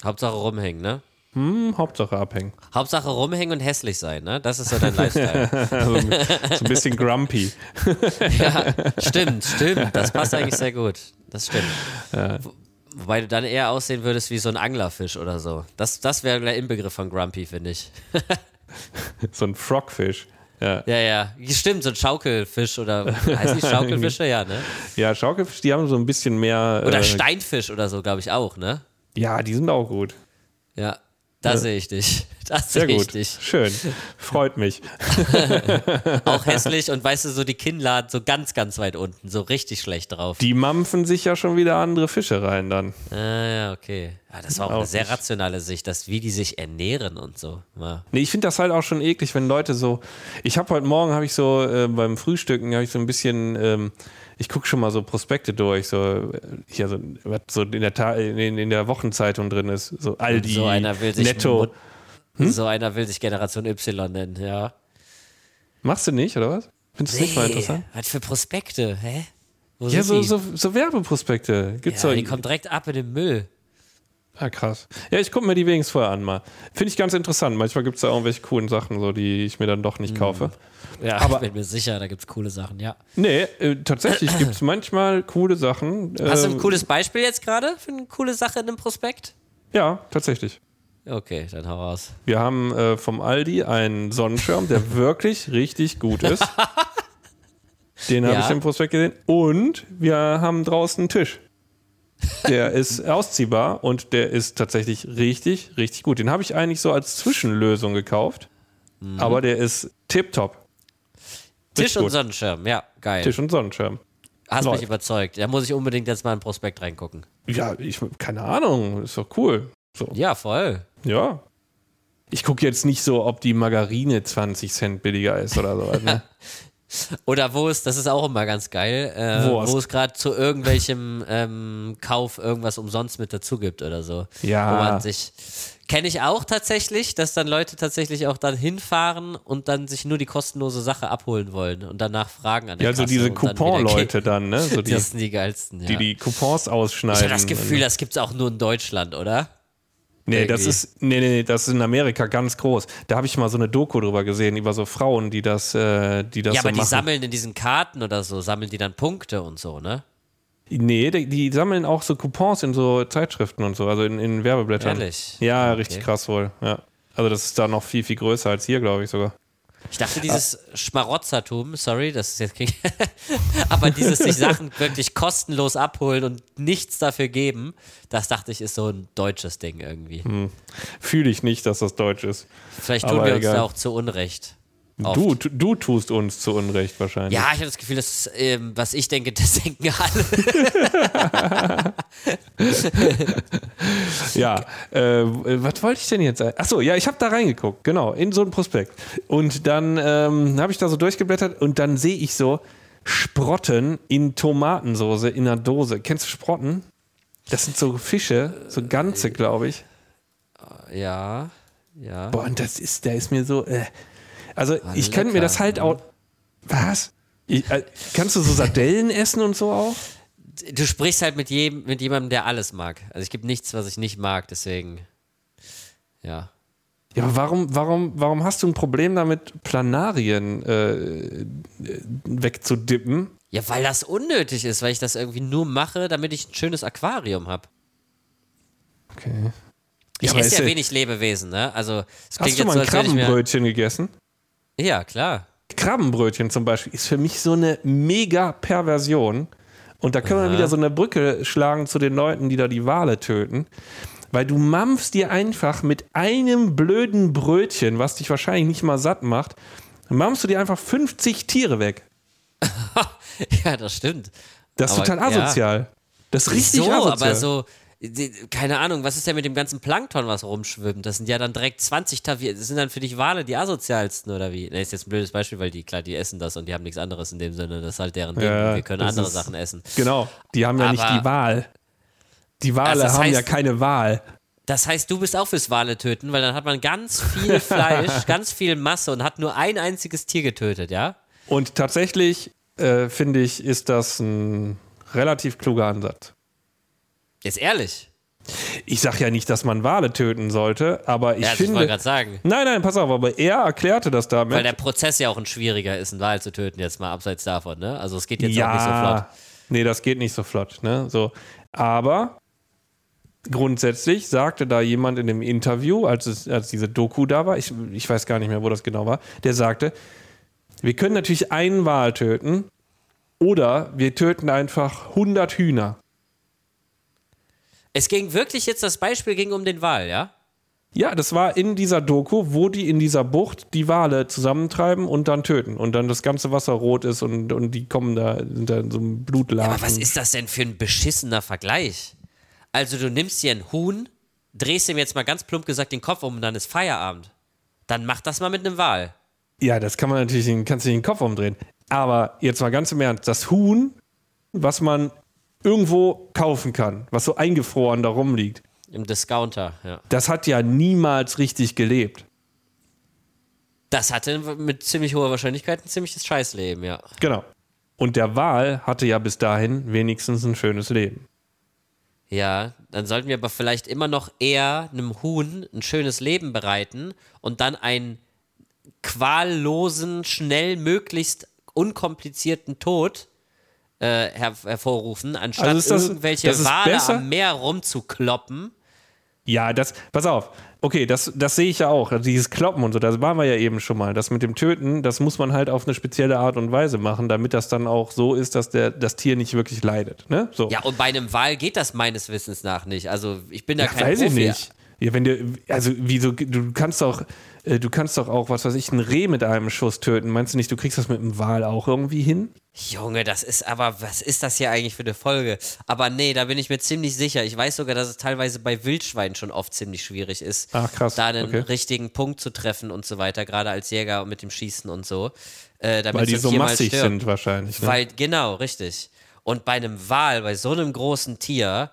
Hauptsache rumhängen, ne? Hm, Hauptsache abhängen. Hauptsache rumhängen und hässlich sein, ne? Das ist so dein Lifestyle. Also, so ein bisschen grumpy. ja, stimmt, stimmt. Das passt eigentlich sehr gut. Das stimmt. Wo- Wobei du dann eher aussehen würdest wie so ein Anglerfisch oder so. Das, das wäre der Inbegriff von Grumpy, finde ich. So ein Frogfish. Ja. Ja, ja. Stimmt, so ein Schaukelfisch oder heißt die Schaukelfische? Ja, ne? Ja, Schaukelfisch, die haben so ein bisschen mehr. Oder äh, Steinfisch oder so, glaube ich auch, ne? Ja, die sind auch gut. Ja, da sehe ich dich. Das Sehr gut. dich. Schön. Freut mich. Auch hässlich und weißt du, so die Kinnladen so ganz, ganz weit unten, so richtig schlecht drauf. Die mampfen sich ja schon wieder andere Fische rein dann. Ah, ja, okay. Ja, das war auch, Auch eine sehr nicht. rationale Sicht, dass wie die sich ernähren und so. Ja. Nee, ich finde das halt auch schon eklig, wenn Leute so. Ich habe heute Morgen, habe ich so äh, beim Frühstücken, habe ich so ein bisschen. Ähm, ich gucke schon mal so Prospekte durch, so äh, hier so, was so in der, Ta in, in der Wochenzeitung drin ist. So Aldi, so einer will sich Netto. Hm? So einer will sich Generation Y nennen, ja. Machst du nicht, oder was? Findest du nicht mal interessant? was für Prospekte, hä? Wo Ja, so, so, so Werbeprospekte. Gibt's ja, die kommen direkt ab in den Müll. Ah, krass. Ja, ich gucke mir die wenigstens vorher an mal. Finde ich ganz interessant. Manchmal gibt es da irgendwelche coolen Sachen, so, die ich mir dann doch Hm. nicht kaufe. Ja, Aber- ich bin mir sicher, da gibt's coole Sachen, ja. Nee, äh, tatsächlich gibt es manchmal coole Sachen. Hast du ähm, ein cooles Beispiel jetzt gerade für eine coole Sache in einem Prospekt? Ja, tatsächlich. Okay, dann hau raus. Wir haben äh, vom Aldi einen Sonnenschirm, der wirklich richtig gut ist. Den habe Ja. ich im Prospekt gesehen. Und wir haben draußen einen Tisch. Der ist ausziehbar und der ist tatsächlich richtig, richtig gut. Den habe ich eigentlich so als Zwischenlösung gekauft. Mhm. Aber der ist tipptopp. Tisch Richtig und gut. Sonnenschirm, ja, geil. Tisch und Sonnenschirm. Hast läuft. mich überzeugt. Da muss ich unbedingt jetzt mal in Prospekt reingucken. Ja, ich, keine Ahnung, ist doch cool. So, Ja, voll. Ja. Ich gucke jetzt nicht so, ob die Margarine 20 Cent billiger ist oder so. Ne? Oder wo es, das ist auch immer ganz geil, äh, wo es gerade zu irgendwelchem ähm, Kauf irgendwas umsonst mit dazu gibt oder so. Ja. Wo man sich. Kenne ich auch tatsächlich, dass dann Leute tatsächlich auch dann hinfahren und dann sich nur die kostenlose Sache abholen wollen und danach fragen an der Ja, so Kasse diese dann wieder Coupon-Leute dann, ne? So die, Das sind die geilsten, ja. die die Coupons ich ausschneiden. habe das Gefühl, das gibt es auch nur in Deutschland, oder? Nee, das ist, nee, nee, das ist in Amerika ganz groß. Da habe ich mal so eine Doku drüber gesehen, über so Frauen, die das, äh, die das ja, so aber die machen. sammeln in diesen Karten oder so, sammeln die dann Punkte und so, ne? Nee, die, die sammeln auch so Coupons in so Zeitschriften und so, also in, in Werbeblättern. Ehrlich? Ja, Okay. richtig krass wohl, ja. Also das ist da noch viel, viel größer als hier, glaube ich sogar. Ich dachte, dieses Schmarotzertum, sorry, das ist jetzt klingt, aber dieses sich Sachen wirklich kostenlos abholen und nichts dafür geben, das dachte ich, ist so ein deutsches Ding irgendwie. Fühle ich nicht, dass das deutsch ist. Vielleicht tun Aber wir uns egal. da auch zu Unrecht. Oft. Du, du tust uns zu Unrecht wahrscheinlich. Ja, ich habe das Gefühl, dass, ähm, was ich denke, das denken alle. Ja, äh, was wollte ich denn jetzt? Achso, ja, ich habe da reingeguckt, genau, in so ein Prospekt. Und dann ähm, habe ich da so durchgeblättert und dann sehe ich so Sprotten in Tomatensoße in einer Dose. Kennst du Sprotten? Das sind so Fische, so ganze, glaube ich. ja, ja. Boah, und das ist, der ist mir so. Äh. Also, ich lecker, könnte mir das halt auch. Was? Ich, äh, kannst du so Sardellen essen und so auch? Du sprichst halt mit, jedem, mit jemandem, der alles mag. Also ich gibt nichts, was ich nicht mag, deswegen. Ja. Ja, aber warum, warum, warum hast du ein Problem damit, Planarien äh, wegzudippen? Ja, weil das unnötig ist, weil ich das irgendwie nur mache, damit ich ein schönes Aquarium habe. Okay. Ich aber esse ja ja- wenig Lebewesen, ne? Also, es klingt Hast du jetzt mal so, ein ich mir. Krabbenbrötchen gegessen? Ja, klar. Krabbenbrötchen zum Beispiel ist für mich so eine mega Perversion. Und da können wir wieder so eine Brücke schlagen zu den Leuten, die da die Wale töten. Weil du mampfst dir einfach mit einem blöden Brötchen, was dich wahrscheinlich nicht mal satt macht, mampfst du dir einfach 50 Tiere weg. ja, das stimmt. Das ist Aber, total ja. asozial. Das ist richtig so, asozial. aber so, keine Ahnung, was ist denn mit dem ganzen Plankton, was rumschwimmt? Das sind ja dann direkt 20 Tavier. Das sind dann für dich Wale die asozialsten oder wie? Ne, ist jetzt ein blödes Beispiel, weil die, klar, die essen das und die haben nichts anderes in dem Sinne. Das ist halt deren Ding. Ja, Wir können das andere ist- Sachen essen. Genau, die haben ja nicht Aber- die Wahl. Die Wale Also das haben ja heißt- keine Wahl. Das heißt, du bist auch fürs Wale töten, weil dann hat man ganz viel Fleisch, ganz viel Masse und hat nur ein einziges Tier getötet, ja? Und tatsächlich äh, finde ich, ist das ein relativ kluger Ansatz. Jetzt ehrlich. Ich sage ja nicht, dass man Wale töten sollte, aber ich ja, also ich wollte finde. gerade sagen. Nein, nein, pass auf, aber er erklärte das damit. Weil der Prozess ja auch ein schwieriger ist, einen Wal zu töten, jetzt mal abseits davon, ne? Also es geht jetzt auch nicht so flott. Nee, das geht nicht so flott, ne? So. Aber grundsätzlich sagte da jemand in dem Interview, als, es, als diese Doku da war, ich, ich weiß gar nicht mehr, wo das genau war, der sagte, Wir können natürlich einen Wal töten oder wir töten einfach 100 Hühner. Es ging wirklich jetzt, das Beispiel ging um den Wal, ja? Ja, das war in dieser Doku, wo die in dieser Bucht die Wale zusammentreiben und dann töten. Und dann das ganze Wasser rot ist und, und die kommen da, sind da in so einem Blutladen. Aber was ist das denn für ein beschissener Vergleich? Also du nimmst dir ein Huhn, drehst ihm jetzt mal ganz plump gesagt den Kopf um und dann ist Feierabend. Dann mach das mal mit einem Wal. Ja, das kann man natürlich, kannst du den Kopf umdrehen. Aber jetzt mal ganz im Ernst, das Huhn, was man irgendwo kaufen kann, was so eingefroren da rumliegt, Im Discounter, ja. das hat ja niemals richtig gelebt. Das hatte mit ziemlich hoher Wahrscheinlichkeit ein ziemliches Scheißleben, ja. Genau. Und der Wal hatte ja bis dahin wenigstens ein schönes Leben. Ja, dann sollten wir aber vielleicht immer noch eher einem Huhn ein schönes Leben bereiten und dann einen quallosen, schnell, möglichst unkomplizierten Tod äh, her hervorrufen, anstatt Also das- irgendwelche das Wale besser? am Meer rumzukloppen. Ja, das, pass auf. Okay, das, das sehe ich ja auch. Also dieses Kloppen und so, das waren wir ja eben schon mal. Das mit dem Töten, das muss man halt auf eine spezielle Art und Weise machen, damit das dann auch so ist, dass der, das Tier nicht wirklich leidet. Ne? So. Ja, und bei einem Wal geht das meines Wissens nach nicht. Also ich bin da Ja, kein weiß ich Profi. nicht. Ja, wenn du, also wieso, du kannst doch, äh, du kannst doch auch, was weiß ich, ein Reh mit einem Schuss töten. Meinst du nicht, du kriegst das mit einem Wal auch irgendwie hin? Junge, das ist aber, was ist das hier eigentlich für eine Folge? Aber nee, da bin ich mir ziemlich sicher. Ich weiß sogar, dass es teilweise bei Wildschweinen schon oft ziemlich schwierig ist, Ach, krass, da einen okay. richtigen Punkt zu treffen und so weiter, gerade als Jäger mit dem Schießen und so. Äh, Weil die so massig stirbt. sind wahrscheinlich. Ne? Weil, genau, richtig. Und bei einem Wal, bei so einem großen Tier,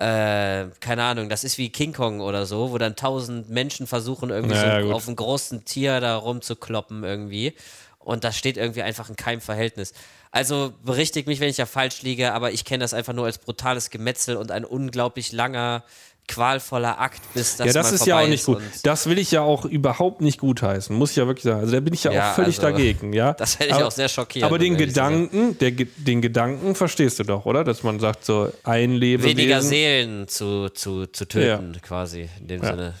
äh, keine Ahnung, das ist wie King Kong oder so, wo dann tausend Menschen versuchen, irgendwie Ja, ja, so auf einem großen Tier da rumzukloppen irgendwie. Und das steht irgendwie einfach in keinem Verhältnis. Also berichtigt mich, wenn ich ja falsch liege, aber ich kenne das einfach nur als brutales Gemetzel und ein unglaublich langer, qualvoller Akt, bis das ja, das ist ja auch nicht gut. Das will ich ja auch überhaupt nicht gutheißen, muss ich ja wirklich sagen. Also da bin ich ja, Ja, auch völlig also, dagegen, ja. das hätte ich aber, auch sehr schockiert, Aber den. Gedanken, der, den Gedanken verstehst du doch, oder? Dass man sagt, so ein Lebewesen. weniger Seelen zu, zu, zu töten, quasi. In dem Ja. Sinne.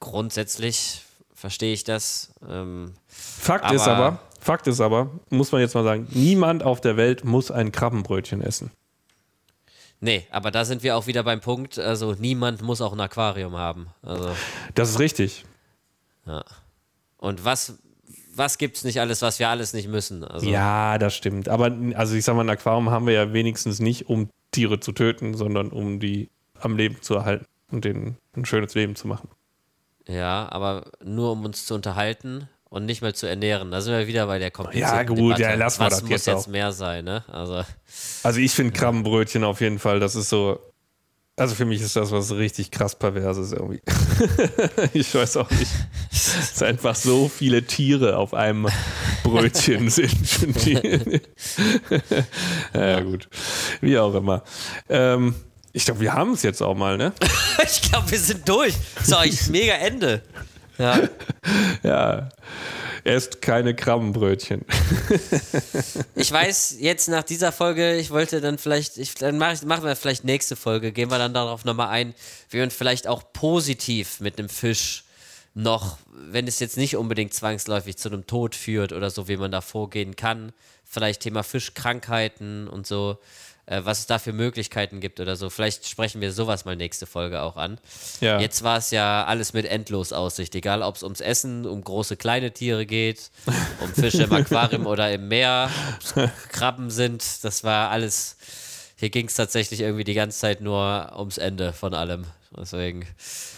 Grundsätzlich verstehe ich das. Ähm, Fakt ist Aber- aber, Fakt ist aber, muss man jetzt mal sagen, niemand auf der Welt muss ein Krabbenbrötchen essen. Nee, aber da sind wir auch wieder beim Punkt, also niemand muss auch ein Aquarium haben. Also, Das ist richtig. und was, was gibt es nicht alles, was wir alles nicht müssen? Also, Ja, das stimmt. Aber also ich sag mal, ein Aquarium haben wir ja wenigstens nicht, um Tiere zu töten, sondern um die am Leben zu erhalten und denen ein schönes Leben zu machen. ja, aber nur um uns zu unterhalten und nicht mehr zu ernähren. Da sind wir wieder bei der komplizierten Ja, gut, Debatte. ja, lassen wir was das muss jetzt jetzt mehr sein, ne? Also, Also ich finde Krabbenbrötchen auf jeden Fall, das ist so. Also für mich ist das was richtig krass Perverses irgendwie. ich weiß auch nicht. Es sind einfach so viele Tiere auf einem Brötchen sind. Ja, gut. Wie auch immer. Ähm, ich glaube, wir haben es jetzt auch mal, ne? ich glaube, wir sind durch. So, ich mega Ende. Ja. Ja. Esst keine Krabbenbrötchen. Ich weiß jetzt nach dieser Folge, ich wollte dann vielleicht, ich, dann mach ich, machen wir vielleicht nächste Folge, gehen wir dann darauf nochmal ein, wie man vielleicht auch positiv mit einem Fisch noch, wenn es jetzt nicht unbedingt zwangsläufig zu einem Tod führt oder so, wie man da vorgehen kann. Vielleicht Thema Fischkrankheiten und so, äh, was es da für Möglichkeiten gibt oder so. Vielleicht sprechen wir sowas mal nächste Folge auch an. Ja. Jetzt war es ja alles mit Endlosaussicht, egal ob es ums Essen, um große, kleine Tiere geht, um Fische im Aquarium oder im Meer, ob es Krabben sind, das war alles. Hier ging es tatsächlich irgendwie die ganze Zeit nur ums Ende von allem. Deswegen.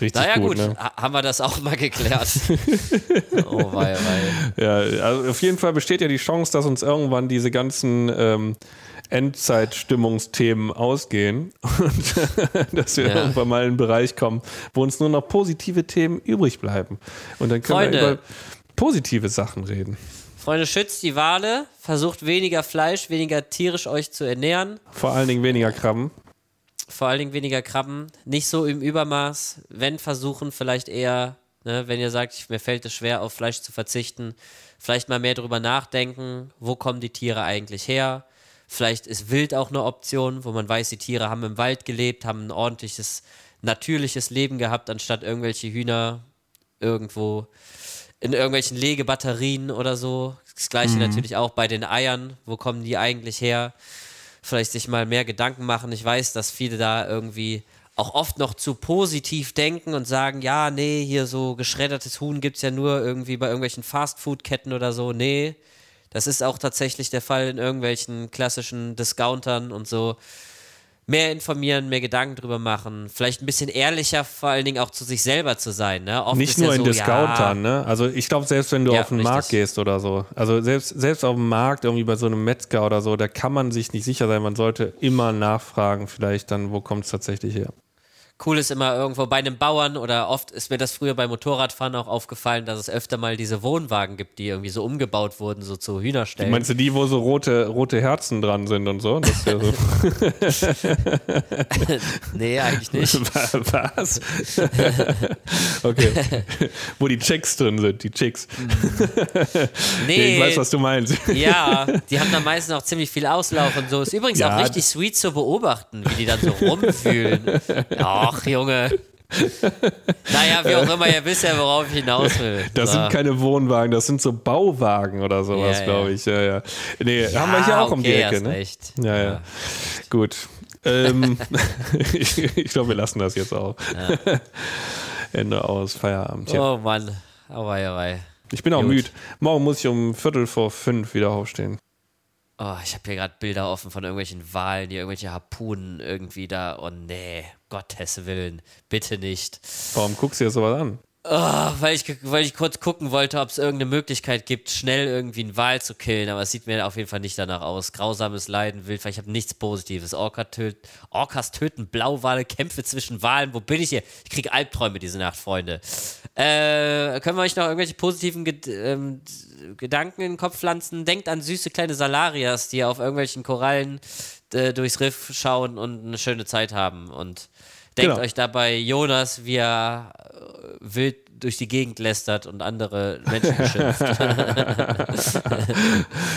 Richtig naja, gut, gut, ne? ha- haben wir das auch mal geklärt. oh, wei, wei. Ja, also auf jeden Fall besteht ja die Chance, dass uns irgendwann diese ganzen ähm, Endzeitstimmungsthemen ausgehen und dass wir Ja. irgendwann mal in einen Bereich kommen, wo uns nur noch positive Themen übrig bleiben. Und dann können Freunde. wir über positive Sachen reden. Freunde, schützt die Wale, versucht weniger Fleisch, weniger tierisch euch zu ernähren. Vor allen Dingen weniger Krabben. vor allen Dingen weniger Krabben, nicht so im Übermaß, wenn versuchen vielleicht eher, ne, wenn ihr sagt, mir fällt es schwer auf Fleisch zu verzichten, vielleicht mal mehr drüber nachdenken, wo kommen die Tiere eigentlich her? Vielleicht ist Wild auch eine Option, wo man weiß, die Tiere haben im Wald gelebt, haben ein ordentliches, natürliches Leben gehabt, anstatt irgendwelche Hühner irgendwo in irgendwelchen Legebatterien oder so. Das gleiche natürlich auch bei den Eiern. Wo kommen die eigentlich her? Vielleicht sich mal mehr Gedanken machen. Ich weiß, dass viele da irgendwie auch oft noch zu positiv denken und sagen, ja, nee, hier so geschreddertes Huhn gibt es ja nur irgendwie bei irgendwelchen Fastfood-Ketten oder so. Nee, das ist auch tatsächlich der Fall in irgendwelchen klassischen Discountern und so mehr informieren, mehr Gedanken drüber machen, vielleicht ein bisschen ehrlicher vor allen Dingen auch zu sich selber zu sein. Ne? Oft Nicht nur ja in so, Discountern, ja, ne? Also ich glaube, selbst wenn du ja, auf den richtig. Markt gehst oder so, also selbst, selbst auf dem Markt, irgendwie bei so einem Metzger oder so, da kann man sich nicht sicher sein. Man sollte immer nachfragen, vielleicht dann, wo kommt es tatsächlich her cool ist immer irgendwo bei einem Bauern oder oft ist mir das früher beim Motorradfahren auch aufgefallen, dass es öfter mal diese Wohnwagen gibt, die irgendwie so umgebaut wurden, so zu Hühnerstellen. Meinst du die, wo so rote, rote Herzen dran sind und so? Das ja so. nee, eigentlich nicht. Was? okay. wo die Checks drin sind, die Chicks. nee. Ich weiß, was du meinst. ja, die haben dann meistens auch ziemlich viel Auslauf und so. Ist übrigens ja, auch richtig sweet zu beobachten, wie die dann so rumfühlen. Ja, Ach, Junge. naja, wie auch immer, ihr wisst ja, worauf ich hinaus will. Das so. sind keine Wohnwagen, das sind so Bauwagen oder sowas, ja, glaube ich. Ja, ja. Nee, ja, haben wir hier auch okay, um die Ecke, ne? Recht. Ja, ja. ja. Gut. Ähm, ich, ich glaube, wir lassen das jetzt auch. Ende aus, Feierabend. Oh Mann. Auwei, auwei. Ich bin auch müde. Morgen muss ich um Viertel vor fünf wieder aufstehen. Oh, ich habe hier gerade Bilder offen von irgendwelchen Walen, die irgendwelche Harpunen irgendwie da. Oh nee, Gottes Willen, bitte nicht. Warum guckst du dir sowas an? Oh, weil, ich, weil ich kurz gucken wollte, ob es irgendeine Möglichkeit gibt, schnell irgendwie einen Wal zu killen, aber es sieht mir auf jeden Fall nicht danach aus. Grausames Leiden, Wildfall, ich habe nichts Positives. Orca töt, Orcas töten Blauwale, Kämpfe zwischen Walen. Wo bin ich hier? Ich kriege Albträume diese Nacht, Freunde. Äh, können wir euch noch irgendwelche positiven Ged ähm, Gedanken in den Kopf pflanzen? Denkt an süße kleine Salarias, die auf irgendwelchen Korallen äh, durchs Riff schauen und eine schöne Zeit haben. Und denkt genau. euch dabei Jonas, wie er wild durch die Gegend lästert und andere Menschen beschimpft.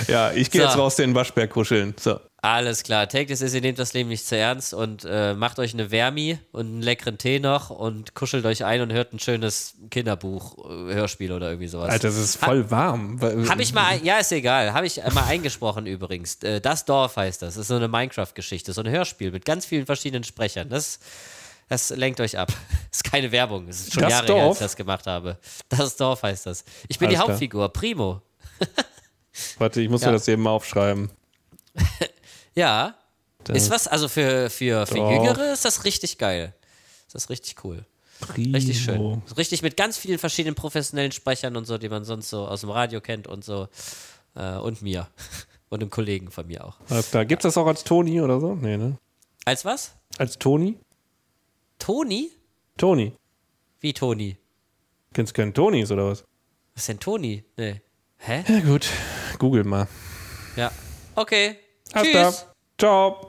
ja, ich gehe so. jetzt raus den Waschberg kuscheln. So. Alles klar. Take this is, ihr nehmt das Leben nicht zu ernst und äh, macht euch eine Wärmi und einen leckeren Tee noch und kuschelt euch ein und hört ein schönes Kinderbuch, äh, Hörspiel oder irgendwie sowas. Alter, das ist voll ha warm. Habe ich mal, ja, ist egal. Habe ich mal eingesprochen übrigens. Äh, das Dorf heißt das. Das ist so eine Minecraft-Geschichte, so ein Hörspiel mit ganz vielen verschiedenen Sprechern. Das das lenkt euch ab. Das ist keine Werbung. Es ist schon das Jahre Dorf? her, als ich das gemacht habe. Das Dorf heißt das. Ich bin Alles die Hauptfigur, klar. Primo. Warte, ich muss ja. mir das eben mal aufschreiben. ja. Das ist was, also für, für, für Jüngere ist das richtig geil. Ist das richtig cool. Primo. Richtig schön. Richtig mit ganz vielen verschiedenen professionellen Sprechern und so, die man sonst so aus dem Radio kennt und so. Äh, und mir. Und einem Kollegen von mir auch. Alles klar. Gibt es das auch als Toni oder so? Nee, ne? Als was? Als Toni? Toni? Toni. Wie Toni? Kennst du keinen Tonis oder was? Was ist denn Toni? Nee. Hä? Ja, gut. Google mal. Ja. Okay. Alles Tschüss. Ciao.